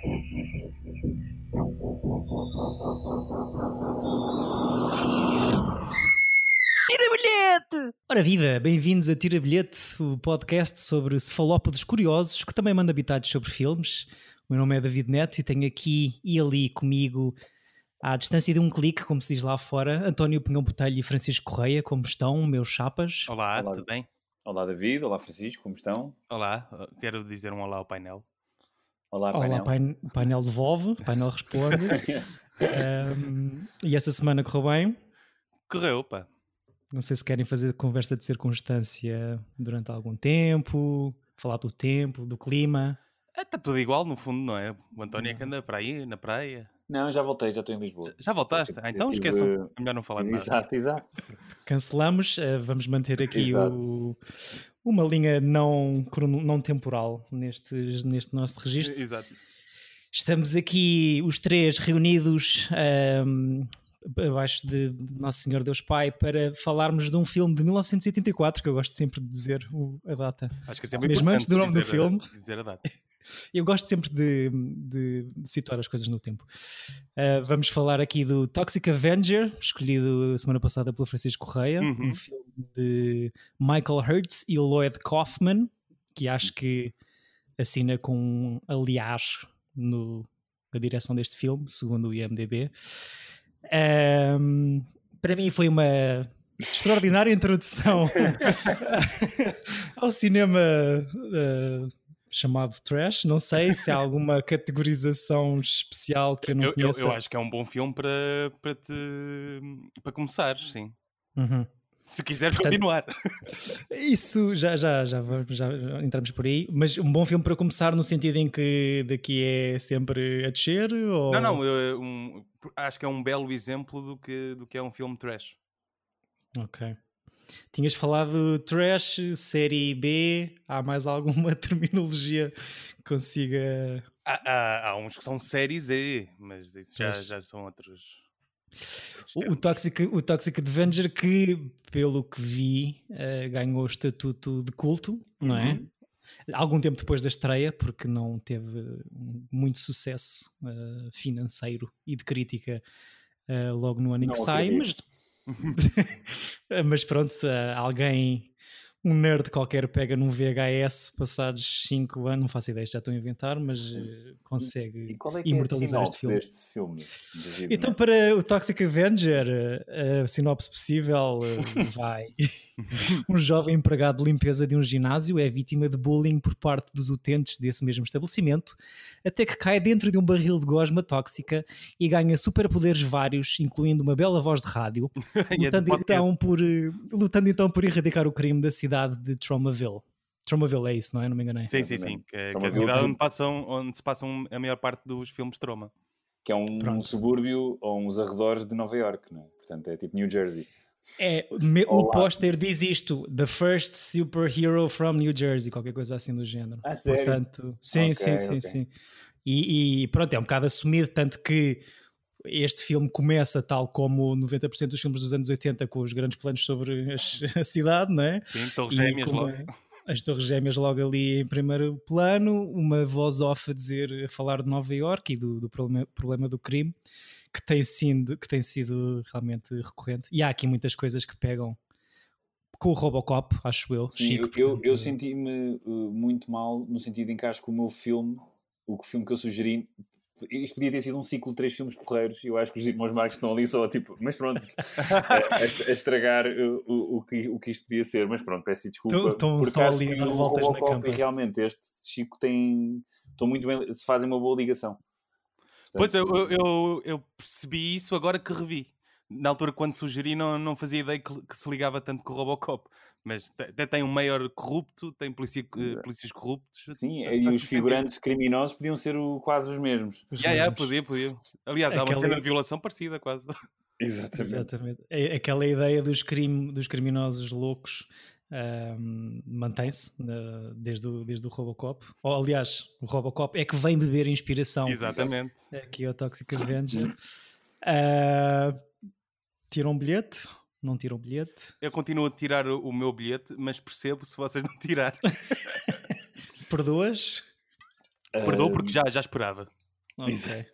Tira bilhete! Ora viva, bem-vindos a Tira Bilhete, o podcast sobre cefalópodes curiosos que também manda habitados sobre filmes. O meu nome é David Neto e tenho aqui e ali comigo, à distância de um clique, como se diz lá fora, António Pinhão Botelho e Francisco Correia. Como estão, meus chapas? Olá, Olá. tudo bem? Olá David, olá Francisco, como estão? Olá, quero dizer um olá ao painel. Olá, Olá, painel. pain- painel devolve, painel responde. Ahm, e essa semana correu bem. Correu, pá. Não sei se querem fazer conversa de circunstância durante algum tempo, falar do tempo, do clima. Está tudo igual, no fundo, não é? O António é que anda para aí, na praia. Não, já voltei, já estou em Lisboa. Já voltaste? Ah, então tive- esqueçam. É melhor não falar de nada. Exato, exato. Cancelamos, eh, vamos manter aqui o- uma linha não, não temporal neste, neste nosso registro. Exato. Estamos aqui os três reunidos ahm, abaixo de Nosso Senhor Deus Pai para falarmos de um filme de 1984, que eu gosto sempre de dizer o- a data. Acho que é sempre Mesmo antes do nome do dizer filme. Dizer a data. Eu gosto sempre de, de- de situar as coisas no tempo. Uh, vamos falar aqui do Toxic Avenger, escolhido semana passada pelo Francisco Correia, Uhum. um filme de Michael Hertz e Lloyd Kaufman, que acho que assina com um aliás no, na direção deste filme, segundo o IMDB. Um, para mim foi uma extraordinária introdução ao cinema uh, chamado trash. Não sei se há alguma categorização especial que eu não Eu, eu, conheço. eu acho que é um bom filme para, para te para começar, sim. Uhum. Se quiseres Portanto- continuar. Isso já, já, já, já entramos por aí, mas um bom filme para começar no sentido em que daqui é sempre a descer? Ou... Não, não, eu, um- acho que é um belo exemplo do que, do que é um filme trash. Ok. Tinhas falado trash, série B, há mais alguma terminologia que consiga. Há, há, há uns que são séries E, mas isso já, já são outros. O. Toxic, o Toxic Avenger, que pelo que vi, eh, ganhou o estatuto de culto, não é? Uhum. Algum tempo depois da estreia, porque não teve muito sucesso eh, financeiro e de crítica eh, logo no ano em que sai, mas. mas pronto, eh, alguém, um nerd qualquer, pega num VHS passados 5 anos, não faço ideia, já estou a inventar, mas eh, consegue E qual é é imortalizar este sinopse filme. deste filme? Então, para o Toxic Avenger, eh, a sinopse possível eh, vai. um jovem empregado de limpeza de um ginásio é vítima de bullying por parte dos utentes desse mesmo estabelecimento, até que cai dentro de um barril de gosma tóxica e ganha superpoderes vários, incluindo uma bela voz de rádio, E é de lutando, podcast. então por, lutando então por erradicar o crime da cidade de Tromaville. Tromaville é isso, não é? Não me enganei. Sim, sim, sim. Que, é- que é a cidade acredito- onde, passam, onde se passam a maior parte dos filmes de Troma. Que é um, Pronto. subúrbio ou uns arredores de Nova York, não é? Portanto, é tipo New Jersey. É, me- o póster diz isto: The first superhero from New Jersey, qualquer coisa assim do género. Ah, sério? Portanto, sim, Ok, sim, sim, ok. sim. E, e pronto, é um bocado assumido, tanto que este filme começa tal como 90% dos filmes dos anos 80 com os grandes planos sobre as- a cidade, não é? Sim, Torres E Gêmeas logo. uma- as Torres Gêmeas logo ali em primeiro plano, uma voz off a dizer, a falar de Nova York e do, do problema, problema do crime, que tem, sido, que tem sido realmente recorrente. E há aqui muitas coisas que pegam com o Robocop, acho eu. Sim, Chico, eu, eu, portanto, eu senti-me uh, muito mal no sentido em que acho que o meu filme, o filme que eu sugeri, isto podia ter sido um ciclo de três filmes porreiros e eu acho que os irmãos Marcos estão ali só tipo, mas pronto, a, a- estragar o, o, que, o que isto podia ser, mas pronto, peço desculpa. Estão- porque só ali a dar o voltas na Robocop campa. e realmente este Chico tem, estão muito bem, se fazem uma boa ligação. Pois Portanto, eu, eu, eu percebi isso agora que revi. Na altura, quando sugeri, não, não fazia ideia que, que se ligava tanto com o Robocop. Mas até tem um maior corrupto, tem polícia, eh, polícias corruptos. Sim, Faz e os sentido. figurantes criminosos podiam ser o- quase os mesmos. os ya, mesmos. podia, podia. Aliás, há uma Aquela- de violação parecida, quase. Exatamente. Exatamente. É aquela ideia dos, crime, dos criminosos loucos ahm, mantém-se na- desde, o, desde o Robocop. Ou, aliás, o Robocop é que vem beber inspiração Exatamente. aqui ao Toxic Avenger. Ah, tiram um bilhete? Não tiram um bilhete? Eu continuo a tirar o, meu bilhete, mas percebo se vocês não tirarem. Perdoas? Perdoo Ah, porque já, já esperava. Ok.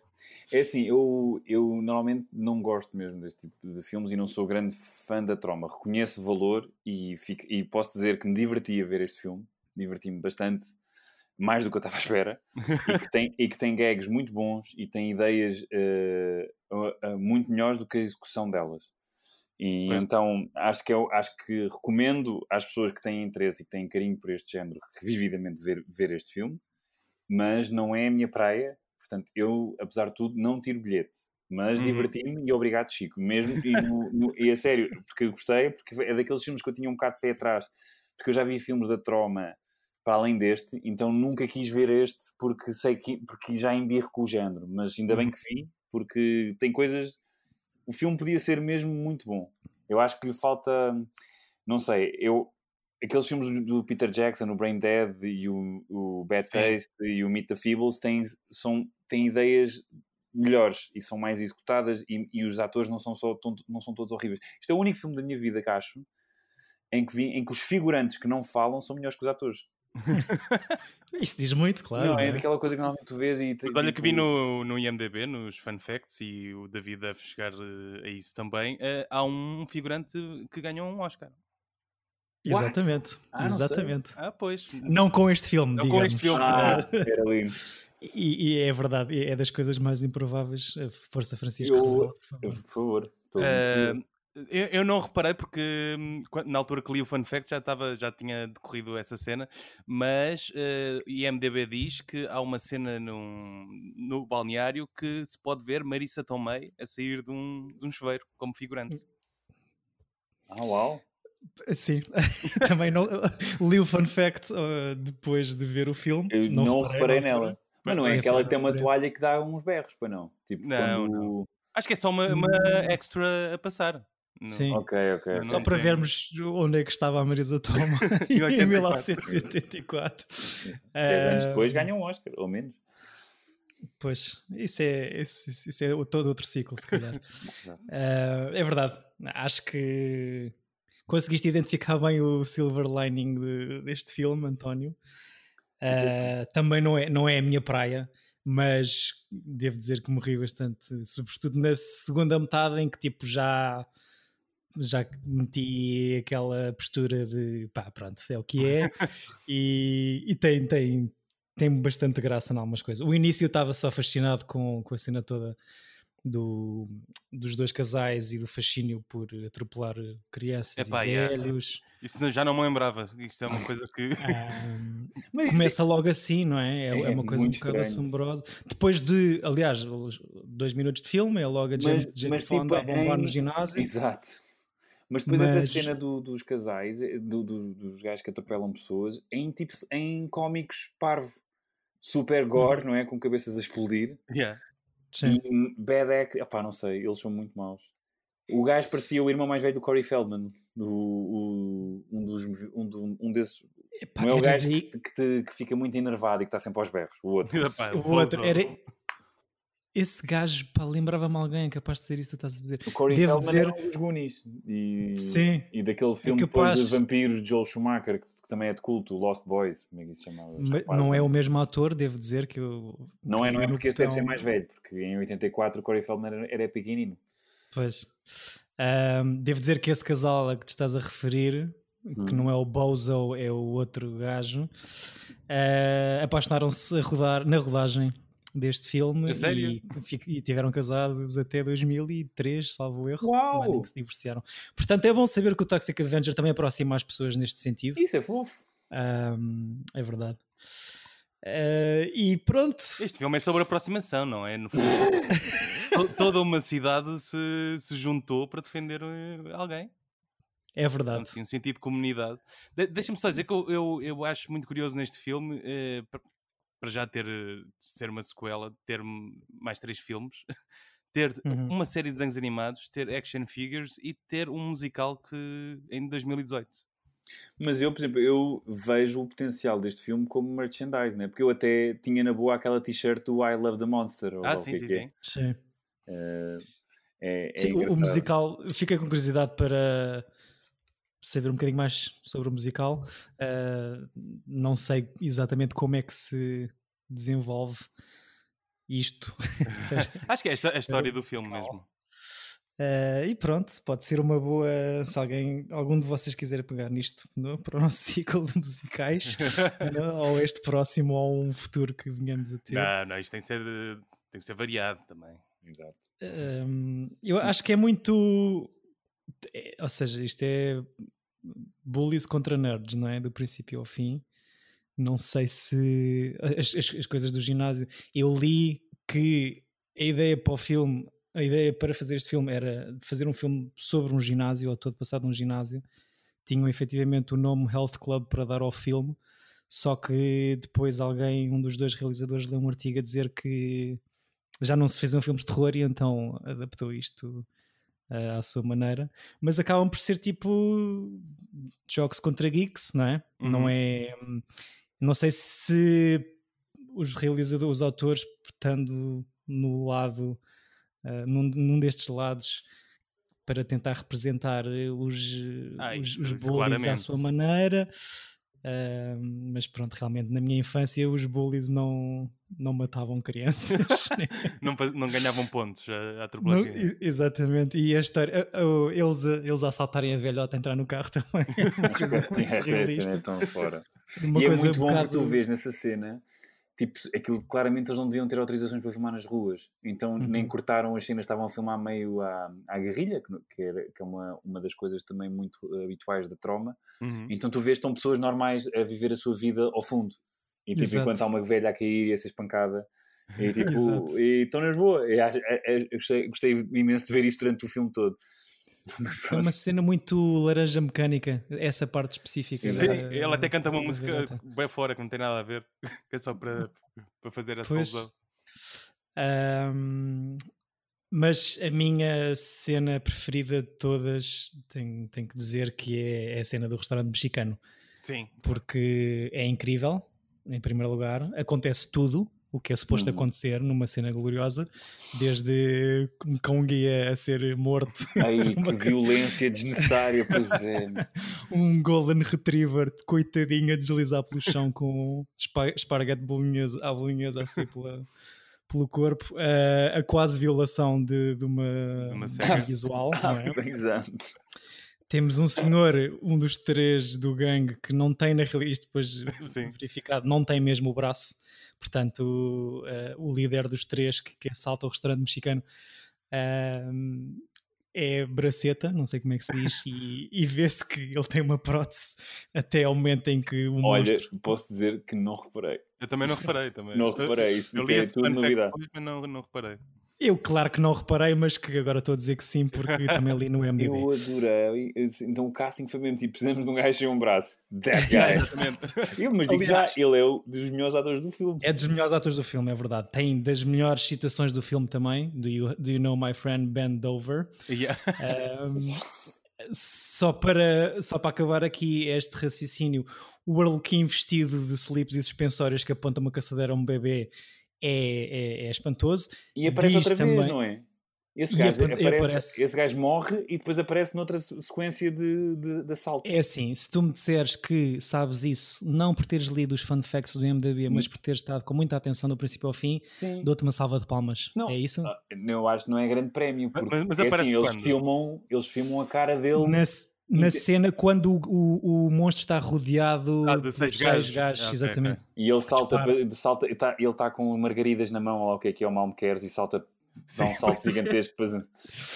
É assim, eu, eu normalmente não gosto mesmo deste tipo de filmes e não sou grande fã da troma. Reconheço valor e, fico, e posso dizer que me diverti a ver este filme. Diverti-me bastante, mais do que eu estava à espera. e, que tem, e que tem gags muito bons e tem ideias uh, muito melhores do que a execução delas. E Pois. então acho que, eu, acho que recomendo às pessoas que têm interesse e que têm carinho por este género vividamente ver, ver este filme, mas não é a minha praia. Portanto, eu, apesar de tudo, não tiro bilhete. Mas Uhum. diverti-me e obrigado, Chico. Mesmo, e, no- no- e a sério, porque eu gostei, porque é daqueles filmes que eu tinha um bocado de pé atrás, porque eu já vi filmes da Troma para além deste, então nunca quis ver este porque sei que porque já embirro com o género, mas ainda bem que vi, porque tem coisas. O filme podia ser mesmo muito bom. Eu acho que lhe falta, não sei, eu aqueles filmes do- Peter Jackson, o Brain Dead e o, o Bad Sim. Taste e o Meet the Feebles têm, são, têm ideias melhores e são mais executadas e, e os atores não são, só, não são todos horríveis. Isto é o único filme da minha vida que acho em que, vi, em que os figurantes que não falam são melhores que os atores. Isso diz muito, claro. não, é é? daquela coisa que normalmente tu vês e... Mas olha que vi tipo, no, no IMDB, nos Fun Facts, e o David deve chegar eh, a isso também. eh, há um figurante que ganhou um Oscar. What? Exatamente. Ah. Exatamente. Ah, pois. Não com este filme, Não com digamos. este filme. Ah, era lindo. E, e é verdade, é das coisas mais improváveis. A Força Francisco. Eu- por favor. Por favor. estou muito Eh, curioso. Eu, eu não reparei porque hum, na altura que li o Fun Fact já, estava, já tinha decorrido essa cena, mas uh, IMDB diz que há uma cena num, no balneário que se pode ver Marissa Tomei a sair de um, de um chuveiro como figurante. Ah, uau. Sim, também não, li o fun fact uh, depois de ver o filme. Eu não, reparei, na altura. nela. Mas não é aquela que tem uma reparei. toalha que dá uns berros, para não? Tipo, Não, quando... Acho que é só uma, uma Hum. extra a passar. Sim. Ok, ok. Só para tem- vermos onde é que estava a Marisa Toma Em em 84. 1984. Dez anos Ah, depois ganha um Oscar, ou menos. Pois, isso é, isso, isso é o- todo outro ciclo, se calhar. Ah, é verdade. Acho que conseguiste identificar bem o silver lining de- deste filme, António. Ah, também não é, não é a minha praia, mas devo dizer que morri bastante, sobretudo na segunda metade em que tipo já já meti aquela postura de pá, pronto, é o que é e, e tem, tem, tem bastante graça em algumas coisas. O início eu estava só fascinado com, com a cena toda do, dos dois casais e do fascínio por atropelar crianças Epá, e velhos. Isso não- já não me lembrava. Isso é uma coisa que. Isso começa logo assim, não é? É, É é uma coisa um bocado assombrosa. Depois de, aliás, dois minutos de filme, é logo a James, Mas- Jane mas Fonda tipo, a bombar no ginásio. Exato. Mas depois essa Mas- cena do- dos casais, eh, do- do- dos gajos que atropelam pessoas, em, tipo, em cómicos parvo. Super gore, não é? Com cabeças a explodir. Yeah. Sim. E bad act, opá, não sei, eles são muito maus. O gajo parecia o irmão mais velho do Corey Feldman, do, o- um, dos, um, do- um desses. Epá, não é o gajo que, que te- que fica muito enervado e que está sempre aos berros, o outro. Epá, o outro era esse gajo, pá, lembrava-me alguém capaz de ser isso que estás a dizer. O Corey Devo Feldman dizer- era um dos Goonies. E, Sim. e daquele filme capaz. depois de vampiros de Joel Schumacher, que, que também é de culto, Lost Boys, como é que isso se chamava? Os Ma- rapazes, não é o mesmo ator, devo dizer que eu. Não é, não é que no porque este deve ser mais velho, porque em 84 o Corey Feldman era, era pequenino. Pois. Ahm, devo dizer que esse casal a que te estás a referir, que Hum. não é o Bozo, é o outro gajo, ah, apaixonaram-se a rodar, na rodagem deste filme A sério? e, e tiveram casados até 2003, salvo erro, Uau! o ano que se divorciaram. Portanto, é bom saber que o Toxic Avenger também aproxima as pessoas neste sentido. Isso é fofo. Ahm, é verdade. Ah, e pronto. Este filme é sobre aproximação, não é? No fundo, toda uma cidade se, se juntou para defender eh, alguém. É verdade. Assim, um sentido de comunidade. De Deixa-me só dizer que eu, eu, eu acho muito curioso neste filme, eh, para já ter eh, ser uma sequela, ter mais três filmes, ter Uhum. uma série de desenhos animados, ter action figures e ter um musical que em 2018. Mas eu, por exemplo, eu vejo o potencial deste filme como merchandise, né? Porque eu até tinha na boa aquela t-shirt do I Love the Monster. Ah, sim, que é sim, que é. sim. Sim. Eh, é, é Sim, o- musical, fiquei com curiosidade para saber um bocadinho mais sobre o musical. Uh, não sei exatamente como é que se desenvolve, isto. Acho que é esta a história do filme mesmo. Uh, e pronto, pode ser uma boa. Se alguém, algum de vocês quiser pegar nisto no, para o nosso ciclo de musicais, não, ou este próximo, ou um futuro que venhamos a ter. Não, não, isto tem que ser, tem que ser variado também. Exato. Um, eu acho que é muito. É, ou seja, isto é bullies contra nerds, não é? Do princípio ao fim. Não sei se. As, as, as coisas do ginásio. Eu li que a ideia para o filme a ideia para fazer este filme era fazer um filme sobre um ginásio, ou todo passado num ginásio. Tinham efetivamente o nome Health Club para dar ao filme, só que depois alguém, um dos dois realizadores, leu um artigo a dizer que já não se faziam filmes de terror e então adaptou isto uh, à sua maneira. Mas acabam por ser tipo jogos contra geeks, não é? Uhum. Não é. Não sei se os realizadores, os autores, portando no lado uh, num, num, destes lados para tentar representar os, ah, os, os bullies à sua maneira. Uh, mas pronto, realmente na minha infância os bullies não, não matavam crianças. não, não ganhavam pontos a, a não, Exatamente, e a história, uh, uh, eles, eles assaltarem a velhota a entrar no carro também. essa cena é tão fora. Uma e é muito bom que tu vês nessa cena tipo, aquilo claramente eles não deviam ter autorizações para filmar nas ruas, então uhum. nem cortaram as cenas, estavam a filmar meio à, à guerrilha, que, era, que é uma, uma das coisas também muito habituais da troma. Uhum. Então tu vês estão pessoas normais a viver a sua vida ao fundo, e tipo, Exato. enquanto há uma velha a cair e a ser espancada. E tipo, estão nas boas. Eu, eu gostei, gostei imenso de ver isso durante o filme todo. Foi uma cena muito laranja mecânica, essa parte específica. Sim, da, ele até canta uma música bem fora que não tem nada a ver, que é só para, para fazer essa ilusão. Um, mas a minha cena preferida de todas, tenho, tenho que dizer que é, é a cena do restaurante mexicano. Sim. Porque é incrível, em primeiro lugar, acontece tudo, o que é suposto uhum. acontecer numa cena gloriosa, desde um guia a ser morto. Ai, que violência desnecessária, pois é. um Golden Retriever, coitadinho, a deslizar pelo chão com esparguete bolinhas, à bolinhas assim pela, pelo corpo. Uh, a quase violação de, de uma, de uma série visual. É? Exato. Temos um senhor, um dos três do gangue, que não tem na realidade, depois verificado, não tem mesmo o braço portanto, uh, o líder dos três que, que assalta o restaurante mexicano uh, é Braceta, não sei como é que se diz, e, e vê-se que ele tem uma prótese até ao momento em que o Olha, monstro... posso dizer que não reparei. Eu também não reparei. Também. não reparei, isso, isso é tudo novidade. Mas não, não reparei. Eu, claro que não reparei, mas que agora estou a dizer que sim, porque também li no MDB. Eu adorei. Então o casting foi mesmo tipo: precisamos de um gajo sem um braço. That guy. Exatamente. Eu, mas digo Aliás, já, ele é um dos melhores atores do filme. É dos melhores atores do filme, é verdade. Tem das melhores citações do filme também. Do You, do you Know My Friend Ben Dover? Yeah. Um, só, para, só para acabar aqui este raciocínio, o Arlequim vestido de slips e suspensórios que aponta uma caçadeira a um bebê é, é, é espantoso. E aparece Diz outra também... vez, não é? Esse gajo, aparece, aparece... esse gajo morre e depois aparece noutra sequência de, de, de assaltos. É assim, se tu me disseres que sabes isso, não por teres lido os fun facts do MDB, hum. mas por teres estado com muita atenção do princípio ao fim, dou-te uma salva de palmas. Não, é isso? Ah, eu acho que não é grande prémio, porque mas, mas é assim, eles filmam, eles filmam a cara dele. Na, na cena quando o, o, o, monstro está rodeado ah, de seis, gajos, gajos ah, exatamente. Okay, okay. E ele salta, salta tá, ele está com margaridas na mão, ou o que é que é o mal me queres, e salta Dá um salto gigantesco. Depois,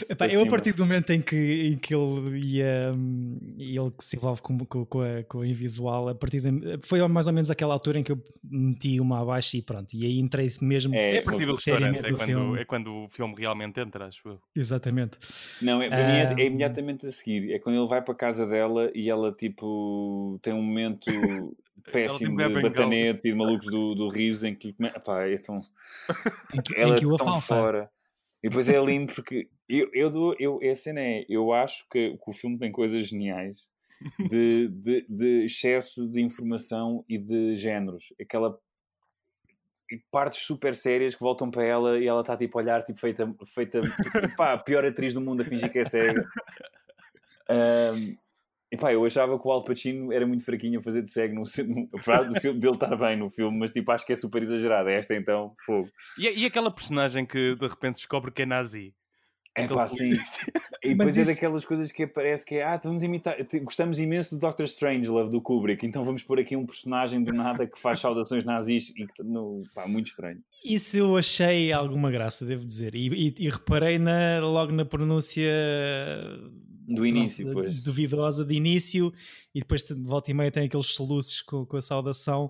Epá, eu, a partir do momento em que, em que ele ia, hum, ele que se envolve com, com, com, a, com a invisual, a partir de, foi mais ou menos aquela altura em que eu meti uma abaixo e pronto. E aí entrei mesmo. É, é a partir do restaurante, é quando, é quando o filme realmente entra, acho eu. Exatamente. Não, é, para mim é, é, imediatamente a seguir. É quando ele vai para a casa dela e ela, tipo, tem um momento péssimo de batanetes e de malucos do, do riso em que pá, é tão em que, ela em que o é tão fora. E depois é lindo porque eu, eu, dou, eu, a cena é eu acho que, que o filme tem coisas geniais de, de, de, excesso de informação e de géneros. Aquela partes super sérias que voltam para ela e ela está tipo a olhar tipo feita, feita pá, a pior atriz do mundo a fingir que é cega. Um, Epá, eu achava que o Al Pacino era muito fraquinho a fazer de cego, no, no, apesar do filme dele estar bem no filme, mas tipo, acho que é super exagerado. Esta então, fogo. E, e aquela personagem que de repente descobre que é nazi? É pá, sim. E depois é daquelas coisas que parece que é, ah, vamos imitar, gostamos imenso do Doctor Strangelove do Kubrick, então vamos pôr aqui um personagem do nada que faz saudações nazis e no, pá, muito estranho. Isso eu achei alguma graça, devo dizer, e, e, e reparei na, logo na pronúncia do início, pronto, pois. Duvidosa de início, e depois de volta e meia tem aqueles soluços com, com a saudação.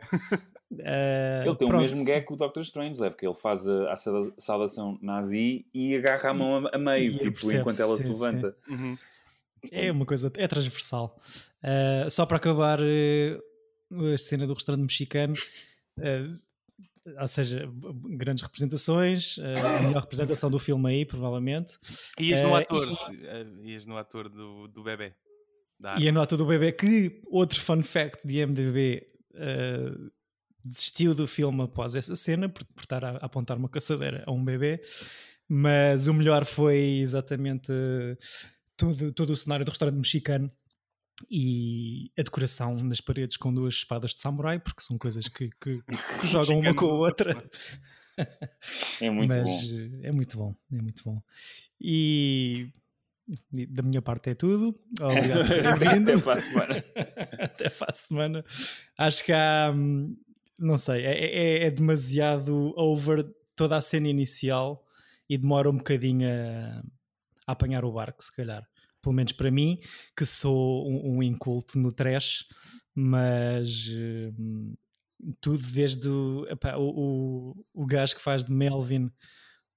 Uh, ele tem pronto. o mesmo gag que o Doctor Strange, leva que ele faz a, a, saudação nazi e agarra a mão a, a meio, e tipo, enquanto ela sim, se levanta. Uhum. É uma coisa, é transversal. Uh, só para acabar uh, a cena do restaurante mexicano, ou seja, grandes representações, a melhor representação do filme aí, provavelmente. Ias no ator, e... ias no ator do, do bebê. Ia no ator do bebê, que outro fun fact de MDB. Uh, desistiu do filme após essa cena por, por estar a, a, apontar uma caçadeira a um bebê, mas o melhor foi exatamente todo, todo o cenário do restaurante mexicano e a decoração nas paredes com duas espadas de samurai, porque são coisas que, que, que jogam uma com a outra. É muito Mas, bom. É muito bom, é muito bom. E da minha parte é tudo. Obrigado por terem vindo. Até para a semana. Até para a semana. Acho que há, hum, não sei, é, é, é, demasiado over toda a cena inicial e demora um bocadinho a, a, apanhar o barco, se calhar. Pelo menos para mim, que sou um, um inculto no trash, mas hum, tudo desde o, epá, o, o, o gajo que faz de Melvin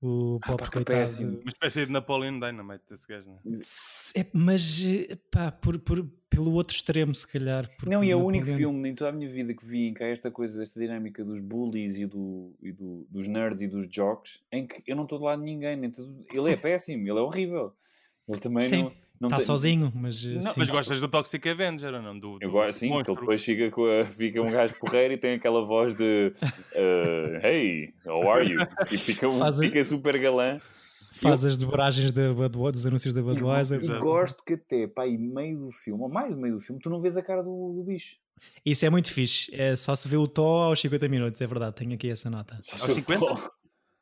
o ah, pá, péssimo. Uma espécie de Napoleon Dynamite esse gajo, não é? é mas, pá, por, por, pelo outro extremo, se calhar. Não, e é o único filme em toda a minha vida que vi em que há esta coisa, desta dinâmica dos bullies e, do, e do, dos nerds e dos jocks, em que eu não estou do lado de ninguém. Nem todo... Ele é péssimo, ele é horrível. Ele também Sim. não está tem... sozinho, mas. Não, sim. mas gostas do Toxic Avenger não? Do, do eu gosto, sim, monstro. porque ele depois fica, com a, fica um gajo porreiro e tem aquela voz de uh, Hey, how are you? E fica, um, fica super galã. Faz eu... as dobragens da Budweiser, dos anúncios da Budweiser. E, gosto que até, pá, e meio do filme, ou mais do meio do filme, tu não vês a cara do, do bicho. Isso é muito fixe. É, só se vê o Tó aos 50 minutos, é verdade. Tenho aqui essa nota. Só aos 50?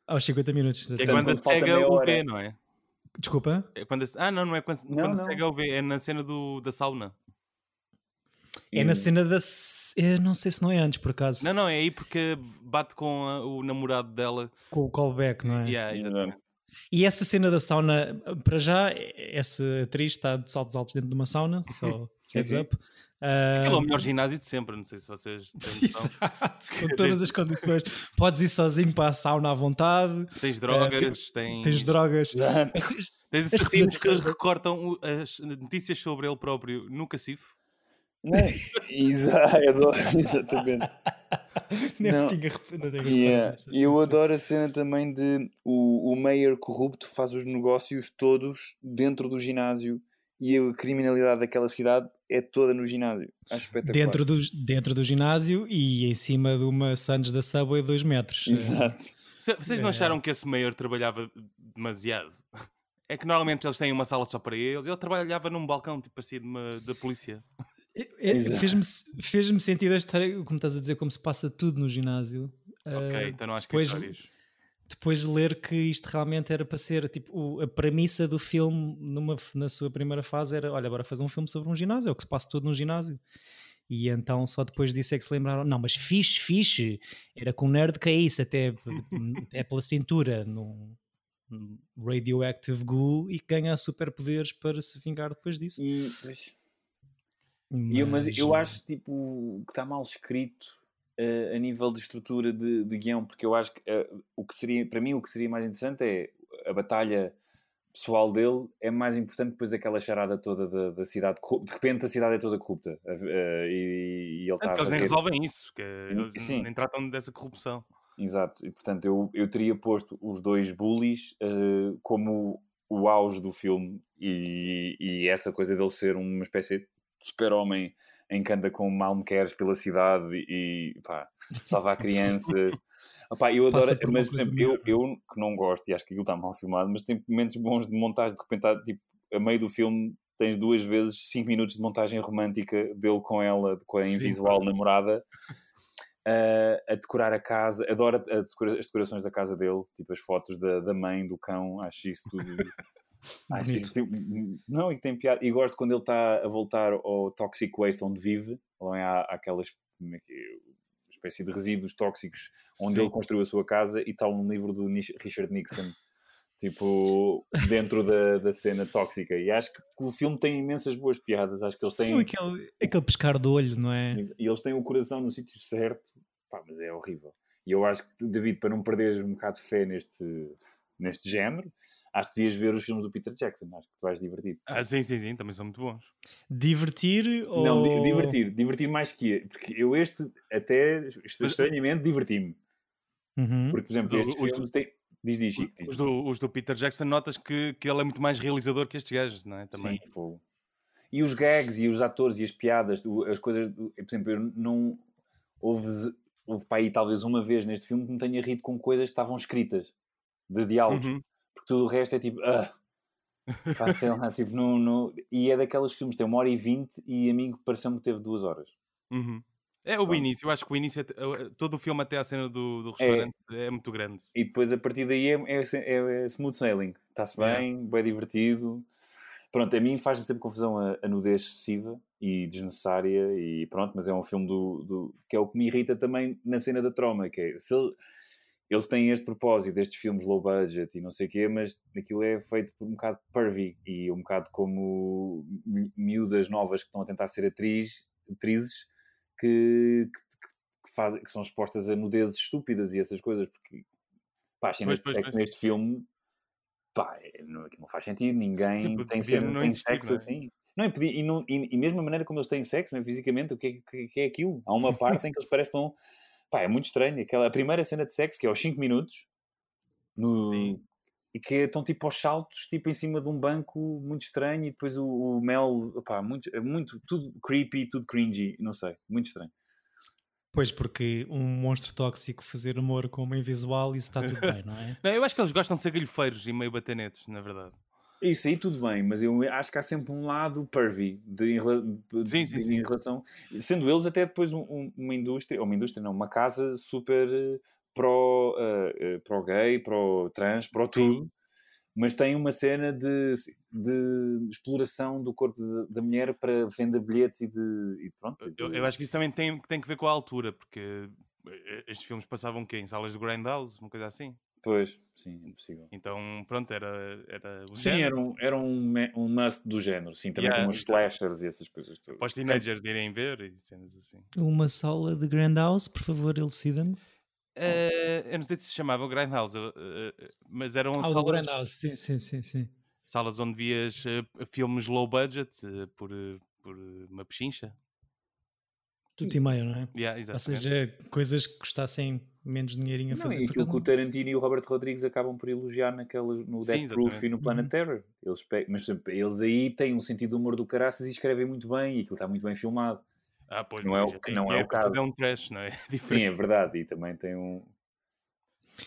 Aos 50 minutos. É quando, quando cega o V, não é? Desculpa? É quando, ah, não, não é quando, não, quando não. segue ao V, é na cena do, da sauna. É na cena da. Eu não sei se não é antes, por acaso. Não, não, é aí porque bate com a, o namorado dela. Com o callback, não é? Yeah, exatamente. E essa cena da sauna, para já, essa atriz está de saltos altos dentro de uma sauna, só heads up. Uh... Aquele é o melhor ginásio de sempre, não sei se vocês têm Exato, com todas as condições. Podes ir sozinho para a sauna à vontade. Tens drogas, uh, tens... tens drogas. tens assassinos que recortam as notícias sobre ele próprio no cacifo. Exato, exatamente. não, não. Tinha, não yeah. Eu adoro a cena também de o, o Mayor corrupto faz os negócios todos dentro do ginásio e a criminalidade daquela cidade é toda no ginásio. Acho espetacular. Dentro do, dentro do ginásio e em cima de uma Sands da Subway 2 metros. Exato. Vocês não é. acharam que esse mayor trabalhava demasiado? É que normalmente eles têm uma sala só para eles. Ele trabalhava num balcão, tipo assim, de uma, da polícia. É, é, Fez-me fez sentido a história, como estás a dizer, como se passa tudo no ginásio. Ok, uh, então não há escritórios. Depois, depois de ler que isto realmente era para ser tipo o, a premissa do filme numa, na sua primeira fase era olha, agora fazer um filme sobre um ginásio, é o que se passa todo no ginásio. E então só depois disso é que se lembraram, não, mas fixe, fixe, era com nerd que é até é pela cintura, num, radioactive ghoul e ganha superpoderes para se vingar depois disso. E, mas... Mas... Eu, acho tipo que está mal escrito a nível de estrutura de, de guião, porque eu acho que uh, o que seria, para mim, o que seria mais interessante é a batalha pessoal dele é mais importante depois daquela charada toda da, da cidade. De repente a cidade é toda corrupta uh, e, e, ele. É, eles nem resolvem isso, que eles Sim. nem tratam dessa corrupção. Exato, e portanto eu, eu teria posto os dois bullies uh, como o auge do filme e, e essa coisa dele ser uma espécie de super-homem em que anda com malmequeres pela cidade e pá, salva a criança. Opá, eu adoro, mas por exemplo, eu, eu que não gosto e acho que aquilo está mal filmado, mas tem momentos bons de montagem, de repente, tipo, a meio do filme tens duas vezes 5 minutos de montagem romântica dele com ela, com a invisual namorada. a decorar a casa, adoro a decora, as decorações da casa dele, tipo as fotos da, da mãe, do cão, acho isso tudo. acho isso, tipo, não, e tem piada. E gosto quando ele está a voltar ao Toxic Waste onde vive, lá há aquelas é espécie de resíduos tóxicos onde Sim. ele construiu a sua casa e está um livro do Richard Nixon tipo, dentro da, da cena tóxica. E acho que o filme tem imensas boas piadas. Acho que eles têm. Sim, aquele, aquele pescar de olho, não é? E eles têm o coração no sítio certo. Pá, mas é horrível. E eu acho que, David, para não perderes um bocado de fé neste, neste género, acho que devias ver os filmes do Peter Jackson. Acho que tu vais divertir. Ah, sim, sim, sim. Também são muito bons. Divertir ou. Não, divertir. Divertir mais que. Porque eu este, até, estranhamente, diverti-me. Uhum. Porque, por exemplo, este filme tem Diz, diz, Chico. Os, do, os do Peter Jackson notas que, que ele é muito mais realizador que estes gajos, não é? Também. Sim, fogo. E os gags e os atores e as piadas, as coisas, por exemplo, eu não houve, houve para aí talvez uma vez neste filme que me tenha rido com coisas que estavam escritas de diálogos, uhum. Tudo o resto é tipo, ah, lá, tipo, no, no, e é daqueles filmes que tem uma hora e vinte e a mim pareceu-me que teve duas horas. Uhum. É o início, eu acho que o início, é, todo o filme até a cena do, do é. restaurante é, é, muito grande. E depois a partir daí é, é, é, é smooth sailing, está-se bem, bem divertido. Pronto, a mim faz-me sempre confusão a, a, nudez excessiva e desnecessária, e pronto, mas é um filme do, do, que é o que me irrita também na cena da troma, que é se ele, eles têm este propósito, destes filmes low budget e não sei o quê, mas aquilo é feito por um bocado pervy e um bocado como miúdas novas que estão a tentar ser atriz, atrizes que, que, fazem, que são expostas a nudezes estúpidas e essas coisas, porque pá, a pois, pois, neste filme pá, é, não, não faz sentido, ninguém Sim, tem, ser, tem sexo não é? assim. Não, e, podia, e, não, e, e, mesmo a maneira como eles têm sexo, né, fisicamente, o que é, que, que é aquilo? Há uma parte em que eles parecem tão. Pá, é muito estranho. Aquela, a primeira cena de sexo, que é aos 5 minutos, no, e que estão tipo aos saltos, tipo em cima de um banco muito estranho, e depois o, o Mel, opá, muito, é muito, tudo creepy, tudo cringy, não sei, muito estranho. Pois, porque um monstro tóxico fazer amor com uma invisual, isso está tudo bem, não é? não, eu acho que eles gostam de ser galhofeiros e meio batenetes, na verdade. Isso aí tudo bem, mas eu acho que há sempre um lado pervy de, de, sim, sim, em relação. Sendo eles até depois um, uma indústria, ou uma indústria não, uma casa super pro, uh, pro gay, pro trans, pro tudo, mas tem uma cena de, de exploração do corpo de, da mulher para venda bilhetes e de. E pronto. Eu, eu, acho que isso também tem, tem que ver com a altura, porque eh, estes filmes passavam o quê? Em salas de Grindhouse, uma coisa assim? Pois, sim, impossível. Então, pronto, era, era o Sim, era, um, era um, um must do género, sim, também yeah, com os slashers e essas coisas todas. Para os teenagers irem ver e cenas assim. Uma sala de Grindhouse, por favor, elucida-me. Uh, eu não sei se se chamava Grindhouse, uh, mas eram ah, salas... Grindhouse, sim, sim, sim, sim. Salas onde vias uh, filmes low budget por, por uma pechincha. Tudo e meio, não é? Yeah, Ou seja, coisas que custassem menos dinheirinho a fazer. Não, e aquilo que o Tarantino e o Robert Rodrigues acabam por elogiar naquelas, no Death Proof e no Planet uhum. Terror. Eles, mas eles aí têm um sentido de humor do caraças e escrevem muito bem e aquilo está muito bem filmado. Ah, pois, não é o que não é, o caso. É um trash, não é? Sim, é verdade. E também tem um.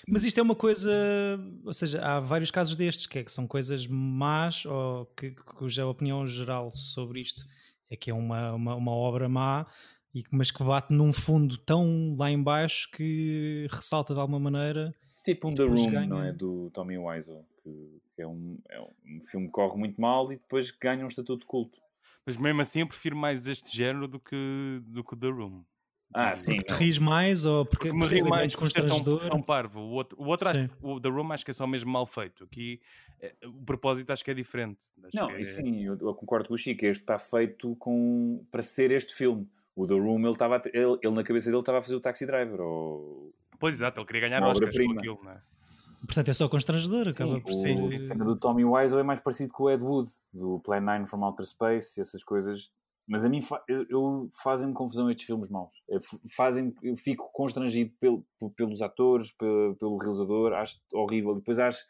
Mas isto é uma coisa, ou seja, há vários casos destes que, é que são coisas más ou que, cuja opinião geral sobre isto é que é uma, uma, uma obra má, e, mas que bate num fundo tão lá embaixo que ressalta de alguma maneira. Tipo um The Room, ganha... não é? Do Tommy Wiseau, que, é, um, é um filme que corre muito mal e depois ganha um estatuto de culto. Mas mesmo assim eu prefiro mais este género do que, do que The Room. Ah, sim. Porque te ris mais ou porque, porque me ri mais por ser tão, tão parvo. O outro, o, outro acho, o The Room acho que é só mesmo mal feito. Aqui é, o propósito acho que é diferente. Acho não, é... sim, eu, eu, concordo com o Chico. Este está feito com, para ser este filme. O The Room, ele, estava, ele, ele na cabeça dele estava a fazer o Taxi Driver. Ou... Pois exato, ele queria ganhar Oscars com aquilo, não é? Portanto, é só constrangedor, acaba por ser. A cena do Tommy Wiseau é mais parecido com o Ed Wood, do Plan 9 from Outer Space essas coisas mas a mim fa eu, eu fazem-me confusão estes filmes maus. É, fazem eu fico constrangido pelo, pelos atores, pelo, pelo, realizador, acho horrível. Depois acho,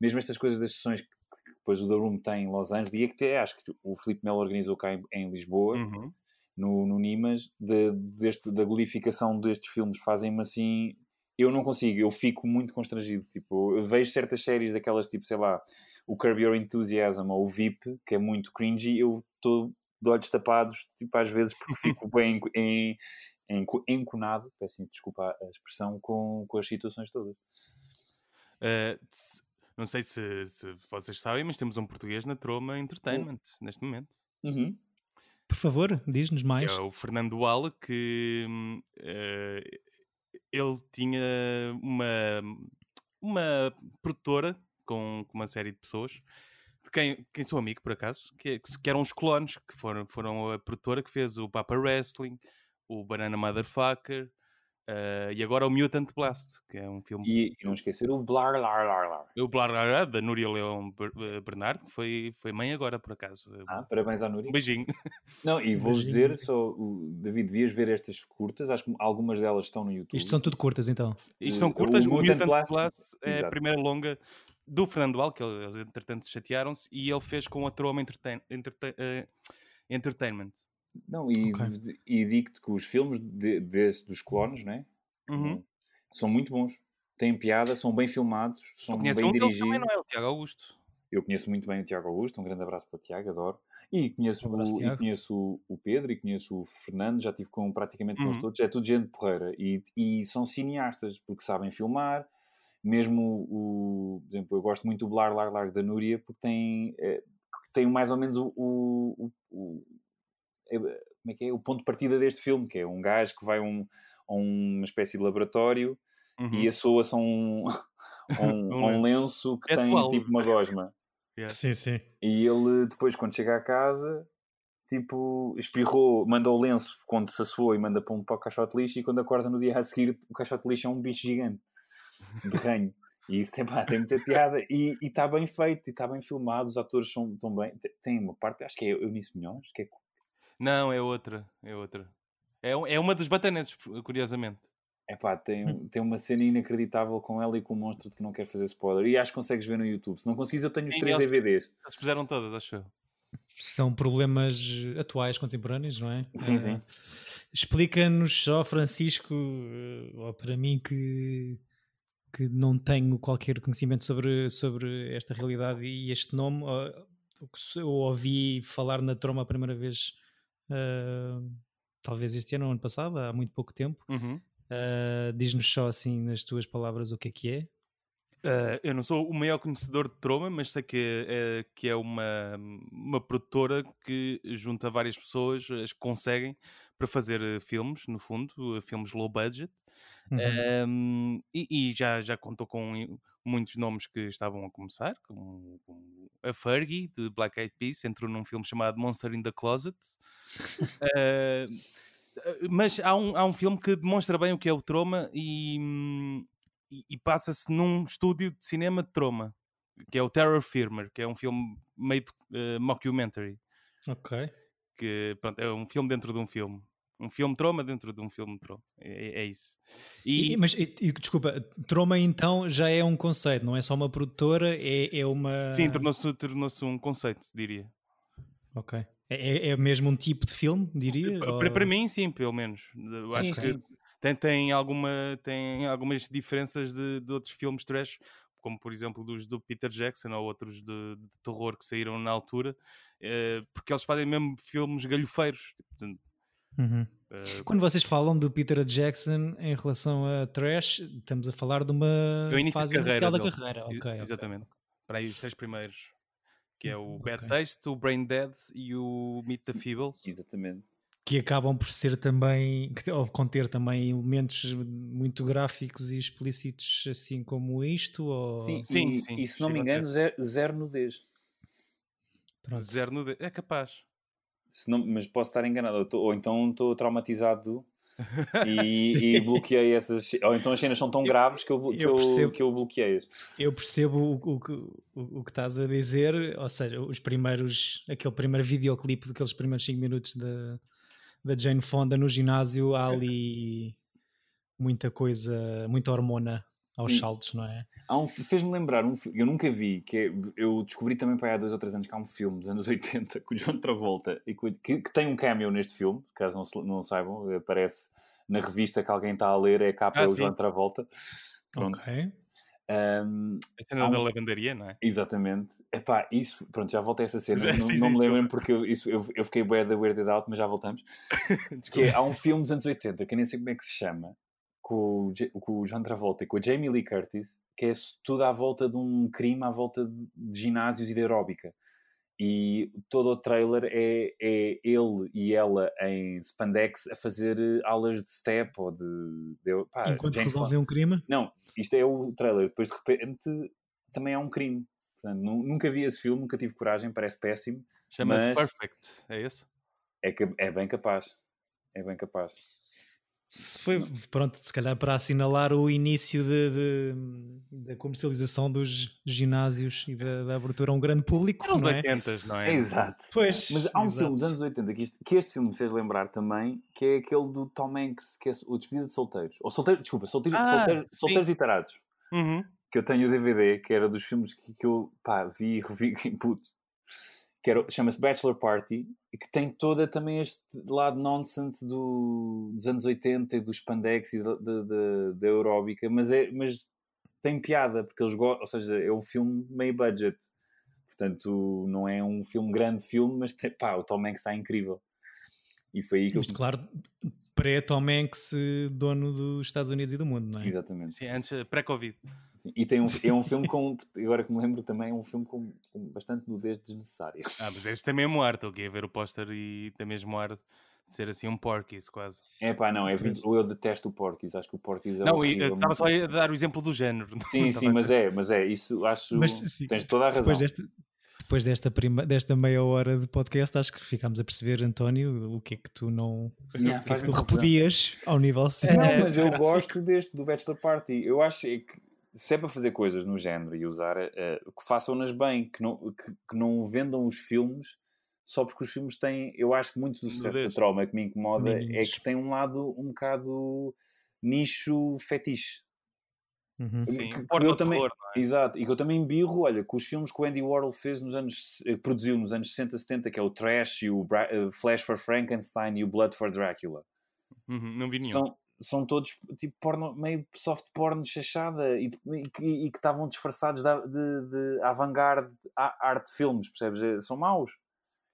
mesmo estas coisas das sessões que, que depois o The Room tem em Los Angeles, e é que até acho que o Felipe Melo organizou cá em, em Lisboa, uhum. No, no Nimas, de, deste, da glorificação destes filmes, fazem-me assim. Eu não consigo, eu fico muito constrangido. Tipo, eu vejo certas séries daquelas, tipo, sei lá, o Curb Your Enthusiasm ou o VIP, que é muito cringy, eu estou de olhos tapados, tipo, às vezes, porque fico bem em, em, enconado, peço desculpa a expressão, com, com as situações todas. Uh, não sei se, se, vocês sabem, mas temos um português na Troma Entertainment oh. neste momento. Uhum. Por favor, diz-nos mais. Que é o Fernando Walla, que uh, ele tinha uma, uma produtora com, com uma série de pessoas de quem, quem sou amigo, por acaso, que, que, eram os clones, que foram, foram a produtora que fez o Papa Wrestling, o Banana Motherfucker, Uh, e agora o Mutant Blast, que é um filme. E, e não esquecer o Blar Lar Lar Lar. O Blar Lar Lar, da Núria Leão eh, Bernardo, que foi, foi mãe agora, por acaso. Ah, parabéns à Núria. Um beijinho. Não, e vou dizer só, o, David, devias ver estas curtas, acho que algumas delas estão no YouTube. Isto são tudo curtas então. Isto são curtas, o, o Mutant, Mutant Blast, Blast é Exato. a primeira longa do Fernando Al, que eles entretanto chatearam-se, e ele fez com a Troma Entertain, Entertain, uh, Entertainment. Não, e, okay. e digo-te que os filmes de, desse, dos clones, né? Uhum. São muito bons, têm piada, são bem filmados, são bem um dirigidos. Também não é o Tiago Augusto. Eu conheço muito bem o Tiago Augusto, um grande abraço para o Tiago, adoro. E conheço, um abraço, o, e conheço o, Pedro e conheço o Fernando, já tive com praticamente uhum. com todos, é tudo gente porreira. E, e são cineastas, porque sabem filmar. Mesmo o, por exemplo, eu gosto muito do Blar Lar Lar da Núria, porque tem, é, tem mais ou menos o, o, o, como é que é? o ponto de partida deste filme, que é um gajo que vai um a uma espécie de laboratório uhum. e assoa-se a um, um, um lenço que é tem atual. tipo uma gosma. Yeah. Sim, sim. E ele depois, quando chega a casa, tipo, espirrou, manda o lenço quando se assoou e manda para um para o caixote de lixo e quando acorda no dia a seguir o caixote de lixo é um bicho gigante de ranho. E isso tem, pá, tem muita piada e está bem feito e está bem filmado, os atores são tão bem. Tem uma parte, acho que é Eunice Milhões, que é... Não, é outra, é outra. É, é uma dos batanetes, curiosamente. É pá, tem, tem uma cena inacreditável com ela e com o monstro de que não quer fazer spoiler. E acho que consegues ver no YouTube. Se não conseguires, eu tenho os Sim, três eles, DVDs. Eles fizeram todas, acho eu. São problemas atuais, contemporâneos, não é? Sim, uh, sim. Explica-nos só, Francisco, uh, para mim que, que não tenho qualquer conhecimento sobre, sobre esta realidade e este nome. Uh, eu ouvi falar na Troma a primeira vez talvez este ano ou ano passado, há muito pouco tempo. Uhum. Uh, Diz-nos só assim, nas tuas palavras, o que é que é. Uh, eu não sou o maior conhecedor de Troma, mas sei que é, que é uma, uma produtora que junta várias pessoas, as conseguem para fazer filmes, no fundo, filmes low budget. Uhum. Um, e, e, já, já contou com muitos nomes que estavam a começar, como, como a Fergie, de Black Eyed Peas, entrou num filme chamado Monster in the Closet. uh, mas há um, há um filme que demonstra bem o que é o Troma e, e, e passa-se num estúdio de cinema de Troma, que é o Terror Firmer, que é um filme meio uh, mockumentary. Ok. Que pronto, é um filme dentro de um filme. Um filme troma dentro de um filme troma. É, é isso. E... E, mas, e, desculpa, troma então já é um conceito, não é só uma produtora, é, é uma. Sim, tornou-se tornou um conceito, diria. Ok. É, é, é mesmo um tipo de filme, diria? Para, ou... para mim, sim, pelo menos. Sim, acho sim. que tem, tem, alguma, tem algumas diferenças de, de outros filmes trash, como por exemplo dos do Peter Jackson ou outros de, de terror que saíram na altura, eh, porque eles fazem mesmo filmes galhofeiros. Portanto, Uhum. Uh, Quando vocês falam do Peter Jackson em relação a Trash, estamos a falar de uma fase carreira inicial da carreira. Okay, Exatamente. Okay. Para aí os seis primeiros. Que é o Bad Taste, o Brain Dead e o Meet the Feebles. Exatamente. Que acabam por ser também, ou conter também elementos muito gráficos e explícitos, assim como isto? Ou... Sim, sim, e, sim, e se não me engano, zero, zero nudez. Pronto. Zero nudez, é capaz não, mas posso estar enganado, ou, ou então estou traumatizado e, e, bloqueei essas. Ou então as cenas são tão graves que eu, que eu, percebo, que eu bloqueei. -as. Eu percebo o, o, o, o, que estás a dizer, ou seja, os primeiros, aquele primeiro videoclipe daqueles primeiros 5 minutos da, da Jane Fonda no ginásio, há ali muita coisa, muita hormona aos Sim. saltos, não é? Um, Fez-me lembrar um eu nunca vi, que é, eu descobri também para há dois ou três anos que há um filme dos anos 80 com o João Travolta e que, que, tem um cameo neste filme, caso não, não saibam, aparece na revista que alguém está a ler, é a capa ah, é o João Travolta. Pronto. Okay. Um, a cena um da lavandaria, não é? Exatamente. Epá, isso, pronto, já voltei a essa cena. Já- não, sim, não sim, me lembro porque eu, isso, eu, eu fiquei bué da weirded out, mas já voltamos. Que é, há um filme dos anos 80, que eu nem sei como é que se chama, com o, com o John Travolta e com a Jamie Lee Curtis, que é tudo à volta de um crime, à volta de, ginásios e de aeróbica. E todo o trailer é, é ele e ela em spandex a fazer eh, aulas de step ou de. de pá, Enquanto James Bond. resolvem um crime. Não, isto é o trailer. Depois de repente também é um crime. Portanto, nu- nunca vi esse filme, nunca tive coragem, parece péssimo. Chama-se Mas- Perfect, é esse? É, que, é bem capaz. É bem capaz. Se foi, pronto, se calhar para assinalar o início de- de- da comercialização dos ginásios e da, da abertura a um grande público, Era os não é? 80, não é? Exato. Pois, Mas há um exato. filme dos anos 80 que, isto- que este filme me fez lembrar também, que é aquele do Tom Hanks, que é o Despedida de Solteiros. Ou solteiro, desculpa, solteiro, Ah, solteiro- solteiros e tarados. Uhum. Que eu tenho o DVD, que era dos filmes que, que eu pá, vi e revi em puto. Que chama-se Bachelor Party e que tem toda também este lado nonsense do, dos anos 80 e do spandex e da, aeróbica, mas, é, mas tem piada, porque eles gostam, ou seja, é um filme meio budget. Portanto, não é um filme grande filme, mas tem, pá, o Tom Hanks está incrível. E foi aí que eu claro, pré-Tom Hanks, eh, dono dos Estados Unidos e do mundo, não é? Exatamente. Sim, antes, eh, pré-Covid. E tem um, é um filme com, agora que me lembro também, é um filme com, com bastante nudez desnecessária. Ah, mas este tem mesmo ar, estou aqui a ver o póster e tem mesmo ar de ser assim um porquis quase. É pá, não, é 20, ou eu detesto o Porky's, acho que o Porky's é não, eh, estava só a dar o exemplo do género. Sim, sim, mas é, mas é, isso acho, Mas, sim, tens toda a razão. Depois desta, depois desta, prima, desta meia hora de podcast, acho que ficámos a perceber, António, o que é que tu não. Yeah, o que é que tu repudias ao nível Não, sério. mas eu gosto deste, do Bachelor Party. Eu acho é que se é para fazer coisas no género e usar, eh, que façam-nas bem, que não, que, que não vendam os filmes só porque os filmes têm. Eu acho que muito do sucesso da trauma que me incomoda é que tem um lado um bocado nicho fetiche. Uhum. Sim, que- eu também- terror, é? Exato, e que eu também birro, olha, com os filmes que o Andy Warhol fez nos anos, eh, produziu nos anos 60, 70, que é o Trash e o Bra- eh, Flash for Frankenstein e o Blood for Dracula. Uhum, não vi nenhum. São, são todos tipo porno, meio soft porno chachada e, e que e que estavam disfarçados da- de, de avant-garde a- arte de filmes, percebes? Eh, São maus.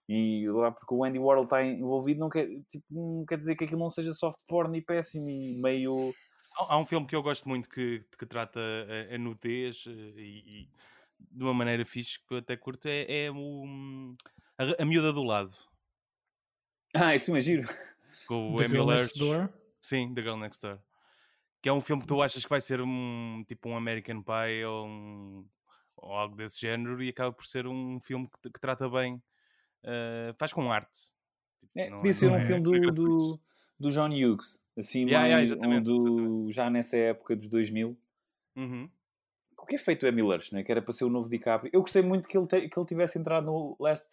E lá porque o Andy Warhol está envolvido não quer, tipo, não quer dizer que aquilo não seja soft porno e péssimo e meio... Há um filme que eu gosto muito que, que trata a, a nudez eh, e, e de uma maneira fixe que eu até curto é, é o, a, a Miúda do Lado. Ah, isso é giro. Com o The Emil Girl Next Hirsch. Door. Sim, The Girl Next Door. Que é um filme que tu achas que vai ser um tipo um American Pie ou, um, ou algo desse género e acaba por ser um filme que, que trata bem, eh, faz com arte. Tipo, É, podia ser não um é- filme é do, do, do John Hughes, assim, Yeah, yeah, mais- exatamente, um do, já nessa época dos 2000. Uhum. O que é feito Emil Hirsch, né? que era para ser o novo DiCaprio. Eu gostei muito que ele, te- que ele tivesse entrado no Last...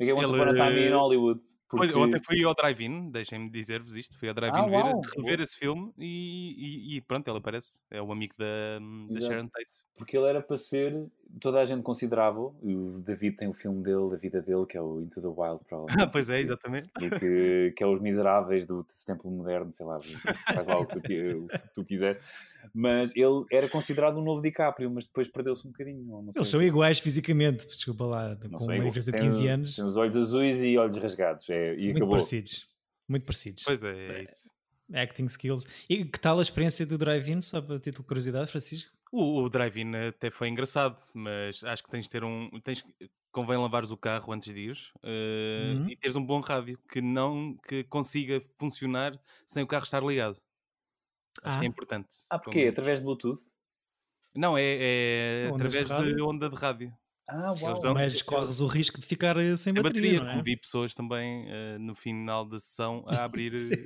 Once Ele- Upon a Time in Hollywood. Pois, Porque... eu ontem fui ao drive-in, deixem-me dizer-vos isto, fui ao drive-in Ah, ver, uau, rever esse filme e, e- e pronto, ele aparece. É o amigo da, da. Sharon Tate. porque ele era para ser... Toda a gente considerava, e o David tem o filme dele, da vida dele, que é o Into the Wild, provavelmente. pois é, exatamente. e que, que é os miseráveis do templo moderno, sei lá, faz lá o que tu, que tu quiser. Mas ele era considerado um novo DiCaprio, mas depois perdeu-se um bocadinho. ou Não sei. Eles são iguais fisicamente, desculpa lá, Não com uma diferença de tem- 15 anos. Tem os olhos azuis e olhos rasgados. É, e muito acabou. parecidos. Muito parecidos. Pois é, é isso. Acting skills. E que tal a experiência do drive-in, só para título de curiosidade, Francisco? O, o drive-in até foi engraçado, mas acho que tens de ter um. Tens, que- convém lavares o carro antes de ir Uhum. e teres um bom rádio que não que consiga funcionar sem o carro estar ligado. Acho que Ah. é importante. Ah, porquê? Como- Através de Bluetooth? Não, é, é de através de, rádio? onda de rádio. Ah, uau. dão- Mas corres o risco de ficar eh, sem Sem bateria, bateria, não é? vi pessoas também eh, no final da sessão a abrir. Sim.